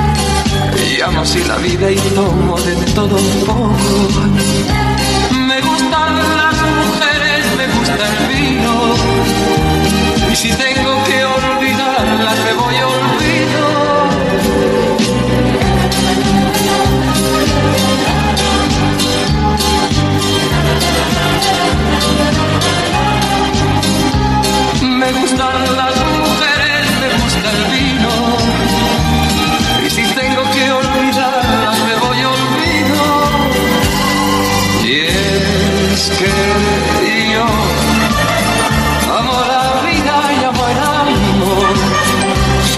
Y amo así la vida y tomo de todo un poco. Me gustan las mujeres, me gusta el vino. Y si tengo que olvidarlas, me voy a olvido. Me gustan las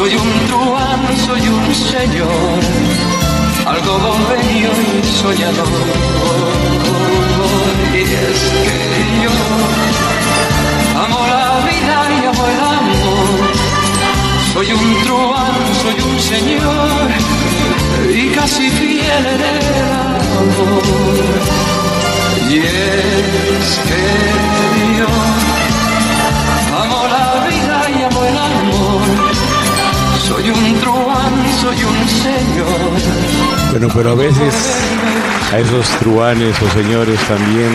Soy un truán, soy un señor, algo bohemio y soñador. Y es que yo amo la vida y amo el amor. Soy un truán, soy un señor y casi fiel en el amor. Es que yo amo la vida y amo el amor. Soy un truán, soy un señor. Bueno, pero a veces a esos truanes o señores también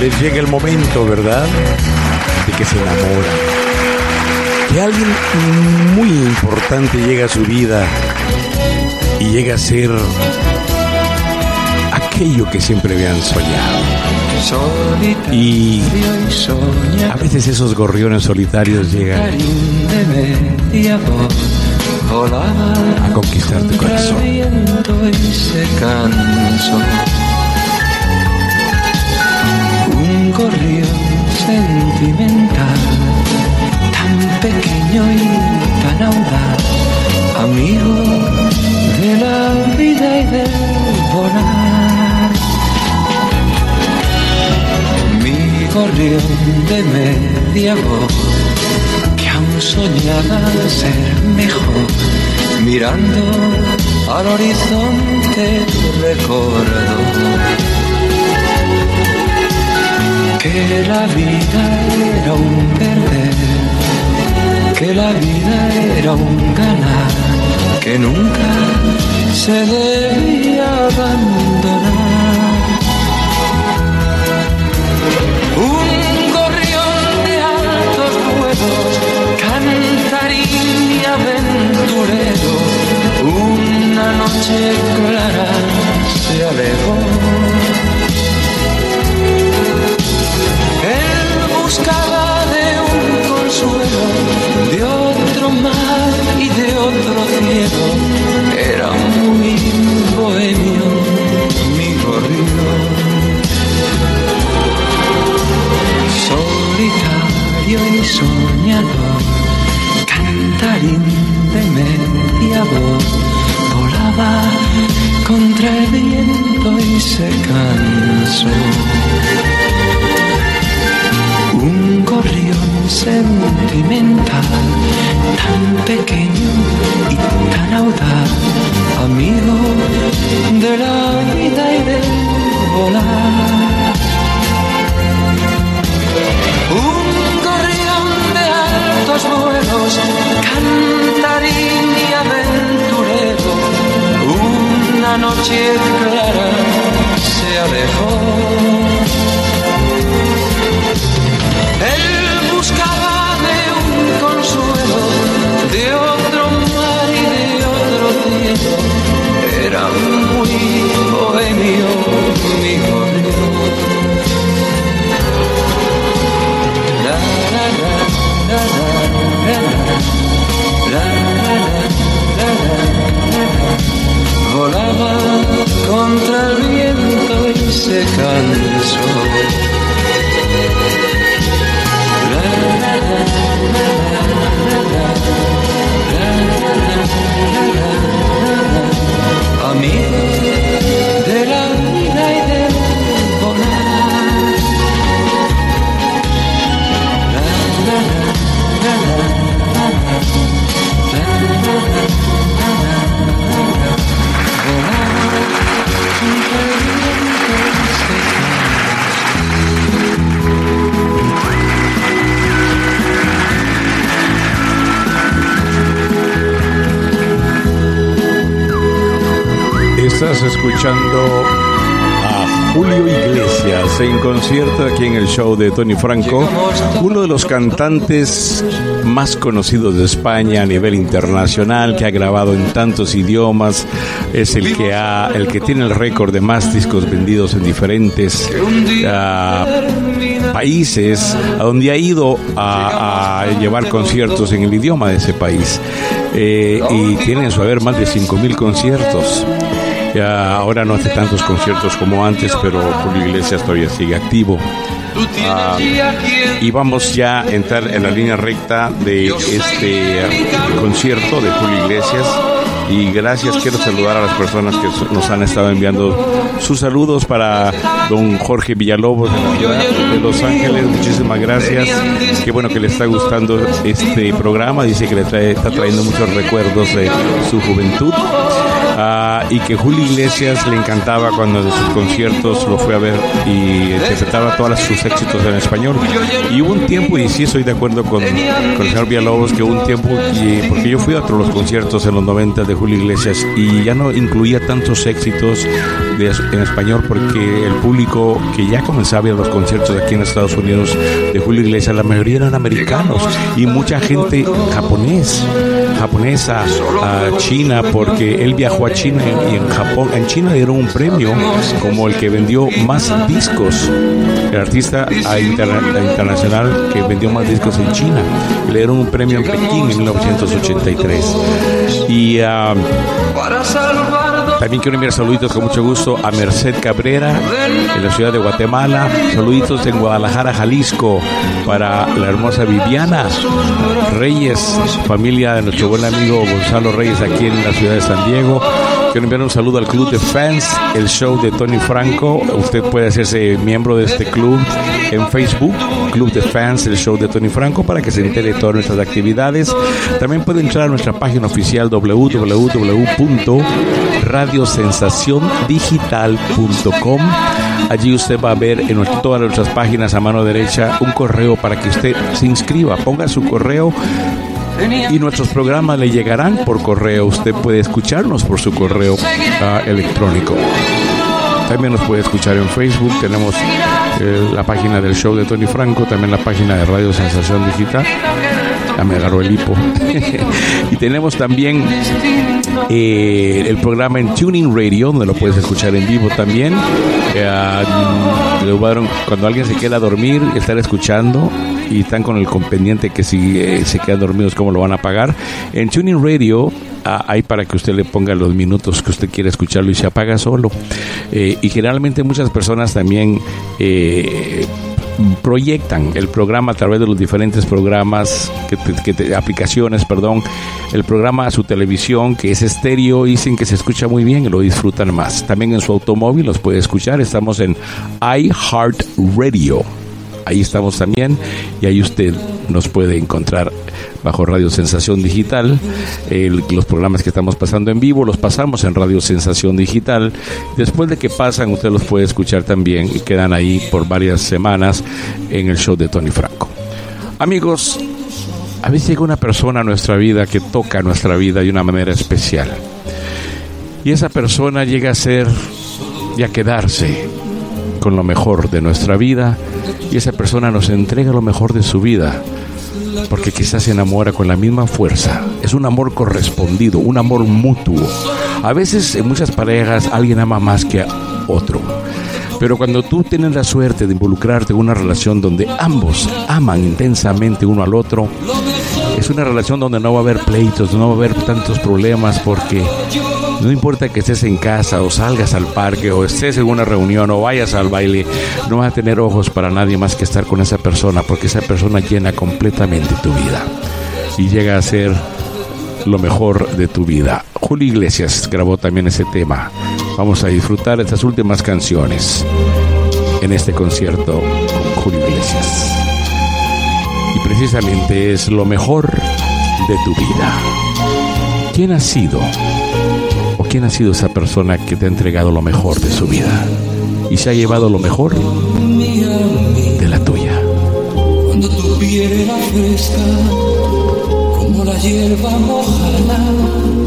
les llega el momento, ¿verdad? De que se enamoran. Que alguien muy importante llega a su vida y llega a ser aquello que siempre habían soñado. Y a veces esos gorriones solitarios llegan a conquistar tu corazón. Un gorrión sentimental, tan pequeño y tan audaz, amigo de la vida y del volar. Gorrión de media voz que aún soñaba ser mejor, mirando al horizonte recordó que la vida era un perder, que la vida era un ganar, que nunca se debía abandonar. De Tony Franco, uno de los cantantes más conocidos de España a nivel internacional, que ha grabado en tantos idiomas, es el que ha, el que tiene el récord de más discos vendidos en diferentes ah, países, a donde ha ido a, llevar conciertos en el idioma de ese país. Eh, y tiene en su haber más de 5.000 conciertos. Ya ahora no hace tantos conciertos como antes, pero Julio Iglesias todavía sigue activo. Ah, y vamos ya a entrar en la línea recta de este concierto de Julio Iglesias. Y gracias, quiero saludar a las personas que nos han estado enviando sus saludos para don Jorge Villalobos de la ciudad de Los Ángeles. Muchísimas gracias. Qué bueno que le está gustando este programa. Dice que le trae- está trayendo muchos recuerdos de su juventud. Ah, y que Julio Iglesias le encantaba cuando de sus conciertos lo fue a ver y interpretaba todos sus éxitos en español. Y hubo un tiempo, y sí estoy de acuerdo con, con el señor Villalobos, que hubo un tiempo, que- porque yo fui a otros los conciertos en los 90 de Julio Iglesias y ya no incluía tantos éxitos de- en español porque el público que ya comenzaba a a los conciertos aquí en Estados Unidos de Julio Iglesias, la mayoría eran americanos y mucha gente japonés japonesa a China porque él viajó a China y en Japón en China dieron un premio como el que vendió más discos. El artista interna- internacional que vendió más discos en China. Le dieron un premio en Pekín en 1983 y ah, también quiero enviar saluditos con mucho gusto a Merced Cabrera en la ciudad de Guatemala. Saluditos en Guadalajara, Jalisco para la hermosa Viviana Reyes, familia de nuestro buen amigo Gonzalo Reyes aquí en la ciudad de San Diego. Quiero enviar un saludo al club de fans, el show de Tony Franco. Usted puede hacerse miembro de este club en Facebook, Club de Fans, el show de Tony Franco, para que se entere de todas nuestras actividades. También puede entrar a nuestra página oficial www.radiosensaciondigital.com. Allí usted va a ver en todas nuestras páginas a mano derecha un correo para que usted se inscriba, ponga su correo y nuestros programas le llegarán por correo. Usted puede escucharnos por su correo uh, electrónico. También nos puede escuchar en Facebook. Tenemos eh, la página del show de Tony Franco, también la página de Radio Sensación Digital. Ya me agarró el hipo. y tenemos también eh, el programa en Tuning Radio, donde lo puedes escuchar en vivo también. Eh, cuando alguien se queda a dormir, estar escuchando y están con el conpendiente que si eh, se quedan dormidos, ¿cómo lo van a pagar? En Tuning Radio ah, hay para que usted le ponga los minutos que usted quiera escucharlo y se apaga solo. Eh, y generalmente muchas personas también eh, proyectan el programa a través de los diferentes programas, que, aplicaciones, perdón, el programa a su televisión, que es estéreo, dicen que se escucha muy bien y lo disfrutan más. También en su automóvil los puede escuchar, estamos en iHeartRadio ahí estamos también y ahí usted nos puede encontrar bajo Radio Sensación Digital. los programas que estamos pasando en vivo los pasamos en Radio Sensación Digital. Después de que pasan, usted los puede escuchar también y quedan ahí por varias semanas en el show de Tony Franco. Amigos, a veces llega una persona a nuestra vida que toca nuestra vida de una manera especial. Y esa persona llega a ser y a quedarse con lo mejor de nuestra vida y esa persona nos entrega lo mejor de su vida porque quizás se enamora con la misma fuerza. Es un amor correspondido, un amor mutuo. A veces en muchas parejas alguien ama más que a otro. Pero cuando tú tienes la suerte de involucrarte en una relación donde ambos aman intensamente uno al otro, es una relación donde no va a haber pleitos, no va a haber tantos problemas porque no importa que estés en casa o salgas al parque o estés en una reunión o vayas al baile, no vas a tener ojos para nadie más que estar con esa persona porque esa persona llena completamente tu vida y llega a ser lo mejor de tu vida. Julio Iglesias grabó también ese tema. Vamos a disfrutar estas últimas canciones en este concierto con Julio Iglesias. Y precisamente es lo mejor de tu vida. ¿Quién ha sido ¿quién ha sido esa persona que te ha entregado lo mejor de su vida y se ha llevado lo mejor de la tuya? Cuando tu piel era fresca, como la hierba mojada,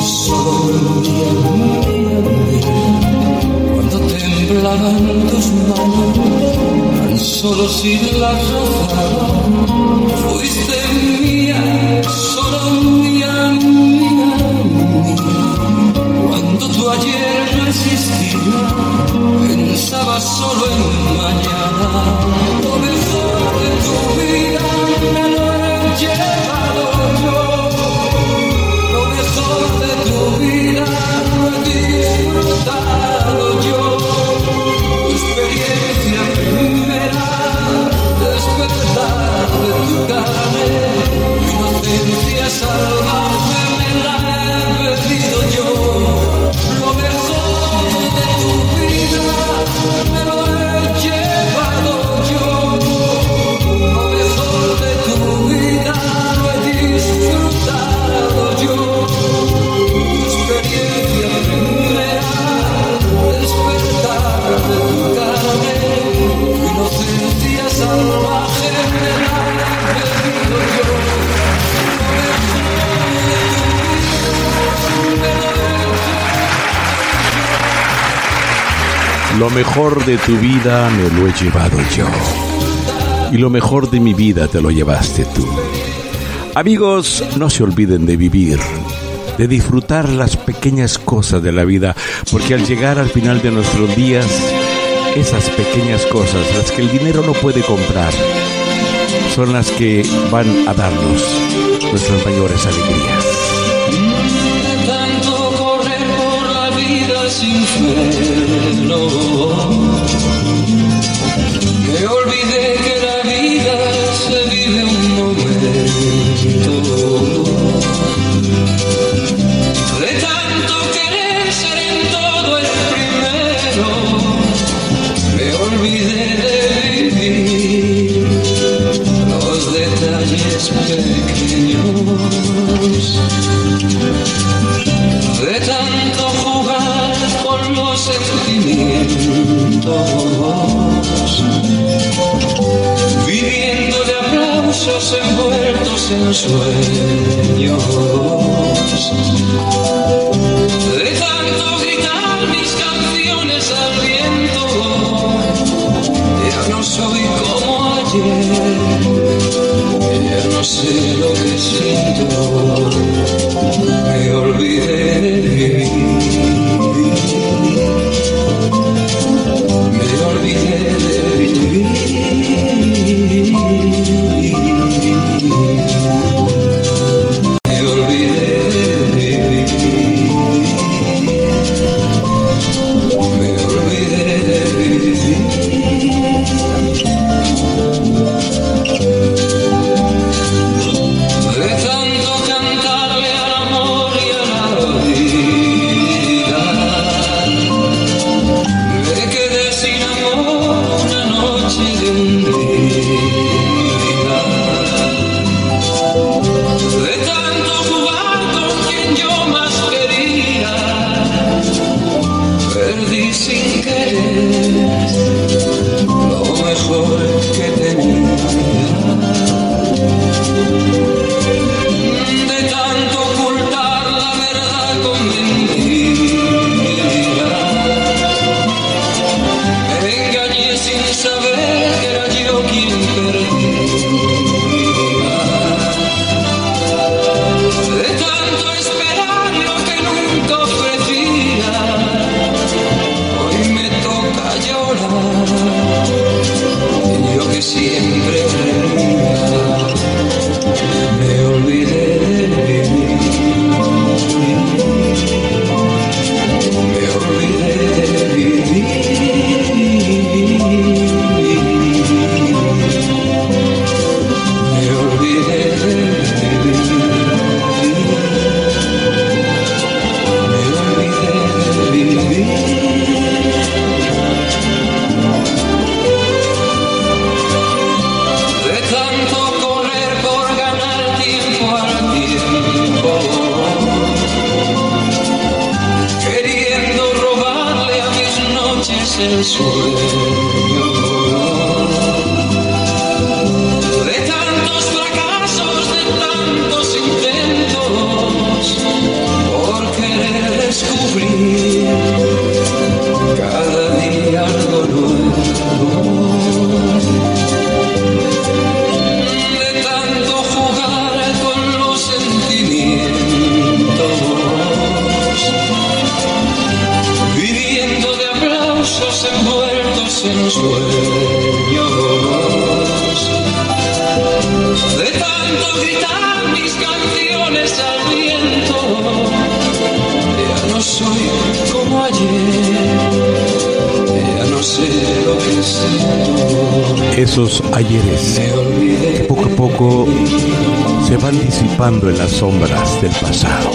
solo cuando temblaban tus manos, tan solo si las rozaban, fuiste mía, solo mía, mía, mía. Cuando tú ayer no existías, pensaba solo en mañana, lo mejor de tu vida me lo llevaba. Oh. Lo mejor de tu vida me lo he llevado yo. Y lo mejor de mi vida te lo llevaste tú. Amigos, no se olviden de vivir, de disfrutar las pequeñas cosas de la vida, porque al llegar al final de nuestros días, esas pequeñas cosas, las que el dinero no puede comprar, son las que van a darnos nuestras mayores alegrías. Correr por la vida sin. Oh. sensual in your se suele. Esos ayeres que poco a poco se van disipando en las sombras del pasado.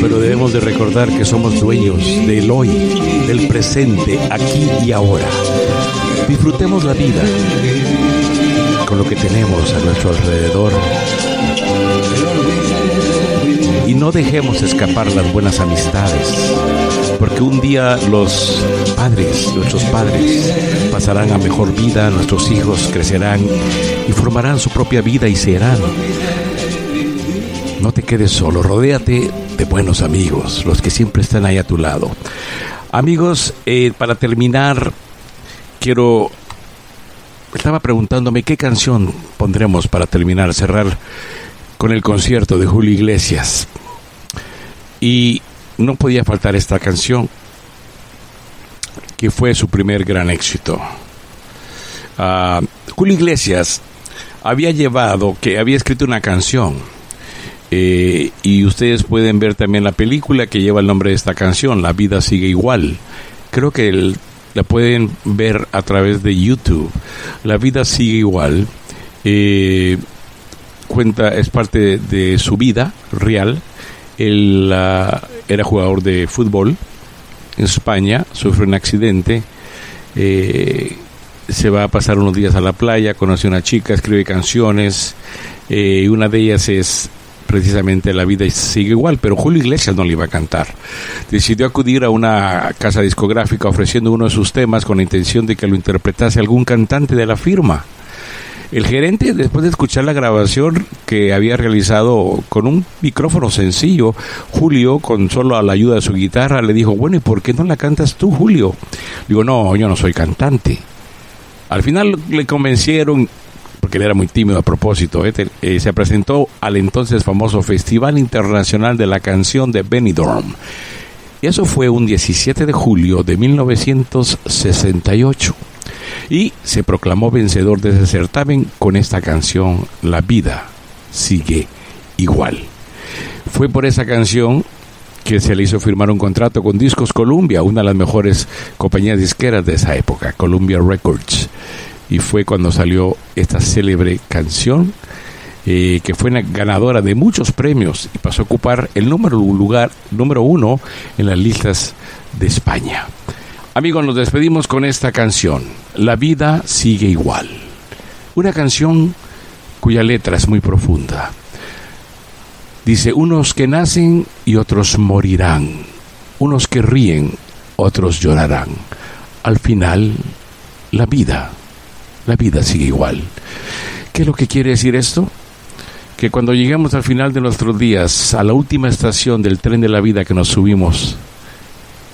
Pero debemos de recordar que somos dueños del hoy, del presente, aquí y ahora. Disfrutemos la vida con lo que tenemos a nuestro alrededor y no dejemos escapar las buenas amistades, porque un día los nuestros padres, pasarán a mejor vida, nuestros hijos crecerán y formarán su propia vida y serán. No te quedes solo, rodéate de buenos amigos, los que siempre están ahí a tu lado. Amigos, eh, para terminar, quiero estaba preguntándome qué canción pondremos para terminar, cerrar con el concierto de Julio Iglesias. Y no podía faltar esta canción, que fue su primer gran éxito. Ah, Julio Iglesias había llevado, que había escrito una canción, eh, y ustedes pueden ver también la película que lleva el nombre de esta canción, La vida sigue igual. Creo que la pueden ver a través de YouTube. La vida sigue igual. Eh, cuenta, es parte de, su vida real. Él era jugador de fútbol en España, sufre un accidente, eh, se va a pasar unos días a la playa, conoce a una chica, escribe canciones, eh, y una de ellas es precisamente La vida sigue igual, pero Julio Iglesias no le iba a cantar. Decidió acudir a una casa discográfica ofreciendo uno de sus temas con la intención de que lo interpretase algún cantante de la firma. El gerente, después de escuchar la grabación que había realizado con un micrófono sencillo, Julio, con solo a la ayuda de su guitarra, le dijo, bueno, ¿y por qué no la cantas tú, Julio? Digo, no, yo no soy cantante. Al final le convencieron, porque él era muy tímido a propósito, ¿eh? Eh, se presentó al entonces famoso Festival Internacional de la Canción de Benidorm. Y eso fue un 17 de julio de 1968 y se proclamó vencedor de ese certamen con esta canción La vida sigue igual. Fue por esa canción que se le hizo firmar un contrato con Discos Columbia, una de las mejores compañías disqueras de esa época, Columbia Records. Y fue cuando salió esta célebre canción, eh, que fue ganadora de muchos premios y pasó a ocupar el número, lugar, número uno en las listas de España. Amigos, nos despedimos con esta canción, La vida sigue igual. Una canción cuya letra es muy profunda. Dice, unos que nacen y otros morirán, unos que ríen, otros llorarán. Al final, la vida, la vida sigue igual. ¿Qué es lo que quiere decir esto? Que cuando lleguemos al final de nuestros días, a la última estación del tren de la vida que nos subimos,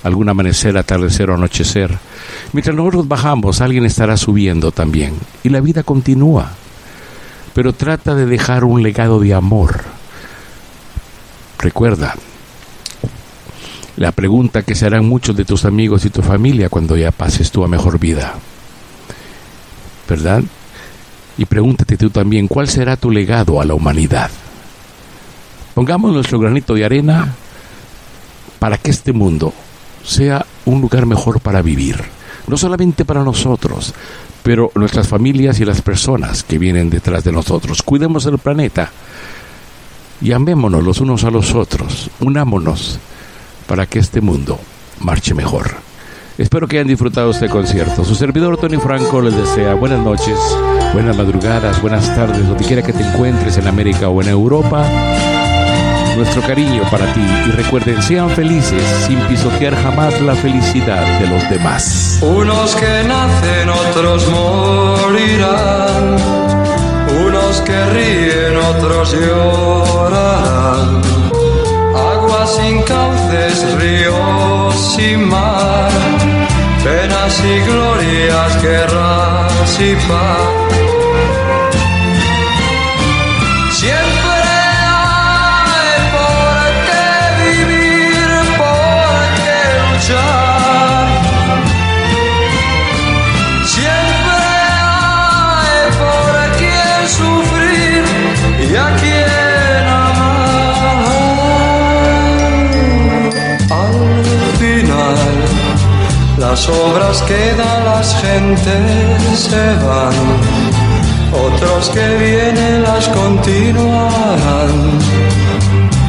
algún amanecer, atardecer o anochecer. Mientras nosotros bajamos, alguien estará subiendo también. Y la vida continúa. Pero trata de dejar un legado de amor. Recuerda, la pregunta que se harán muchos de tus amigos y tu familia cuando ya pases a mejor vida. ¿Verdad? Y pregúntate tú también, ¿cuál será tu legado a la humanidad? Pongamos nuestro granito de arena para que este mundo sea un lugar mejor para vivir. No solamente para nosotros, pero nuestras familias y las personas que vienen detrás de nosotros. Cuidemos el planeta y amémonos los unos a los otros. Unámonos para que este mundo marche mejor. Espero que hayan disfrutado este concierto. Su servidor Tony Franco les desea buenas noches, buenas madrugadas, buenas tardes, donde quiera que te encuentres en América o en Europa nuestro cariño para ti y recuerden, sean felices sin pisotear jamás la felicidad de los demás. Unos que nacen, otros morirán, unos que ríen, otros llorarán. Agua sin cauces, ríos sin mar, penas y glorias, guerras y paz. Las obras quedan, las gentes se van, otros que vienen las continuarán.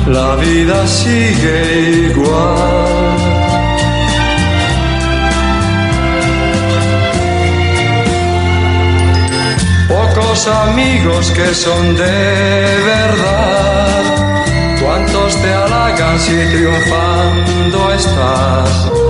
La vida sigue igual. Pocos amigos que son de verdad, cuántos te halagan si triunfando estás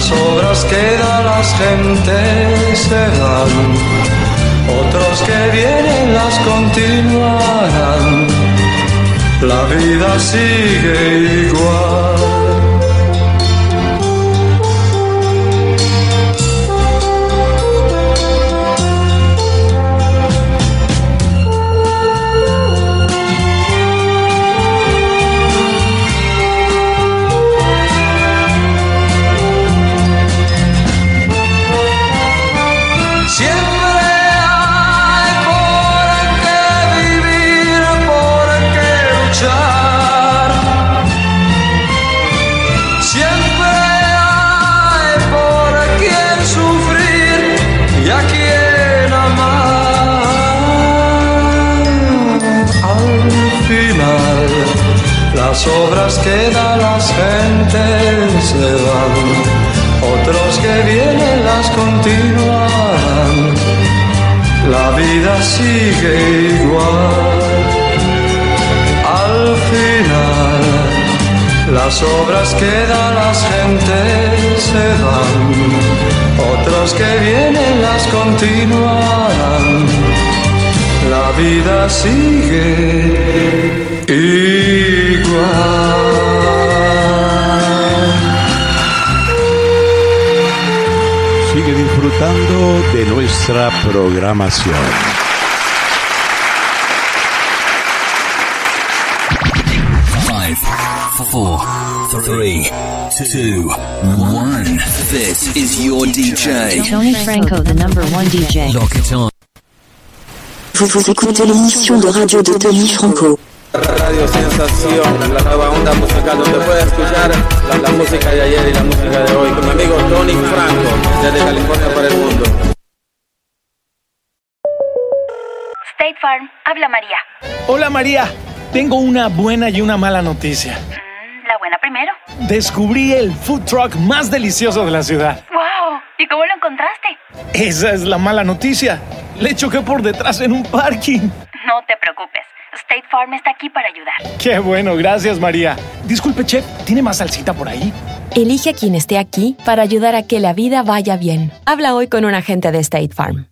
Las obras quedan, las gentes se van. Otros que vienen las continuarán. La vida sigue igual. Las obras quedan, las gentes se van. Otros que vienen las continuarán. La vida sigue igual. Al final, las obras quedan, las gentes se van. Otros que vienen las continuarán. La vida sigue igual. Sigue disfrutando de nuestra programación. Five, four, three, two, one. This is your DJ. Tony Franco, the number one DJ. Lock it on. Vous vous écoutez l'émission de radio de Tony Franco. La nueva onda musical donde puedes escuchar la, la música de ayer y la música de hoy con mi amigo Tony Franco desde California para el mundo. State Farm, habla María. Hola María, tengo una buena y una mala noticia. Mm, La buena primero. Descubrí el food truck más delicioso de la ciudad. ¡Wow! ¿Y cómo lo encontraste? Esa es la mala noticia. Le choqué por detrás en un parking. No te preocupes. State Farm está aquí para ayudar. Qué bueno, gracias María. Disculpe, chef, ¿tiene más salsita por ahí? Elige a quien esté aquí para ayudar a que la vida vaya bien. Habla hoy con un agente de State Farm.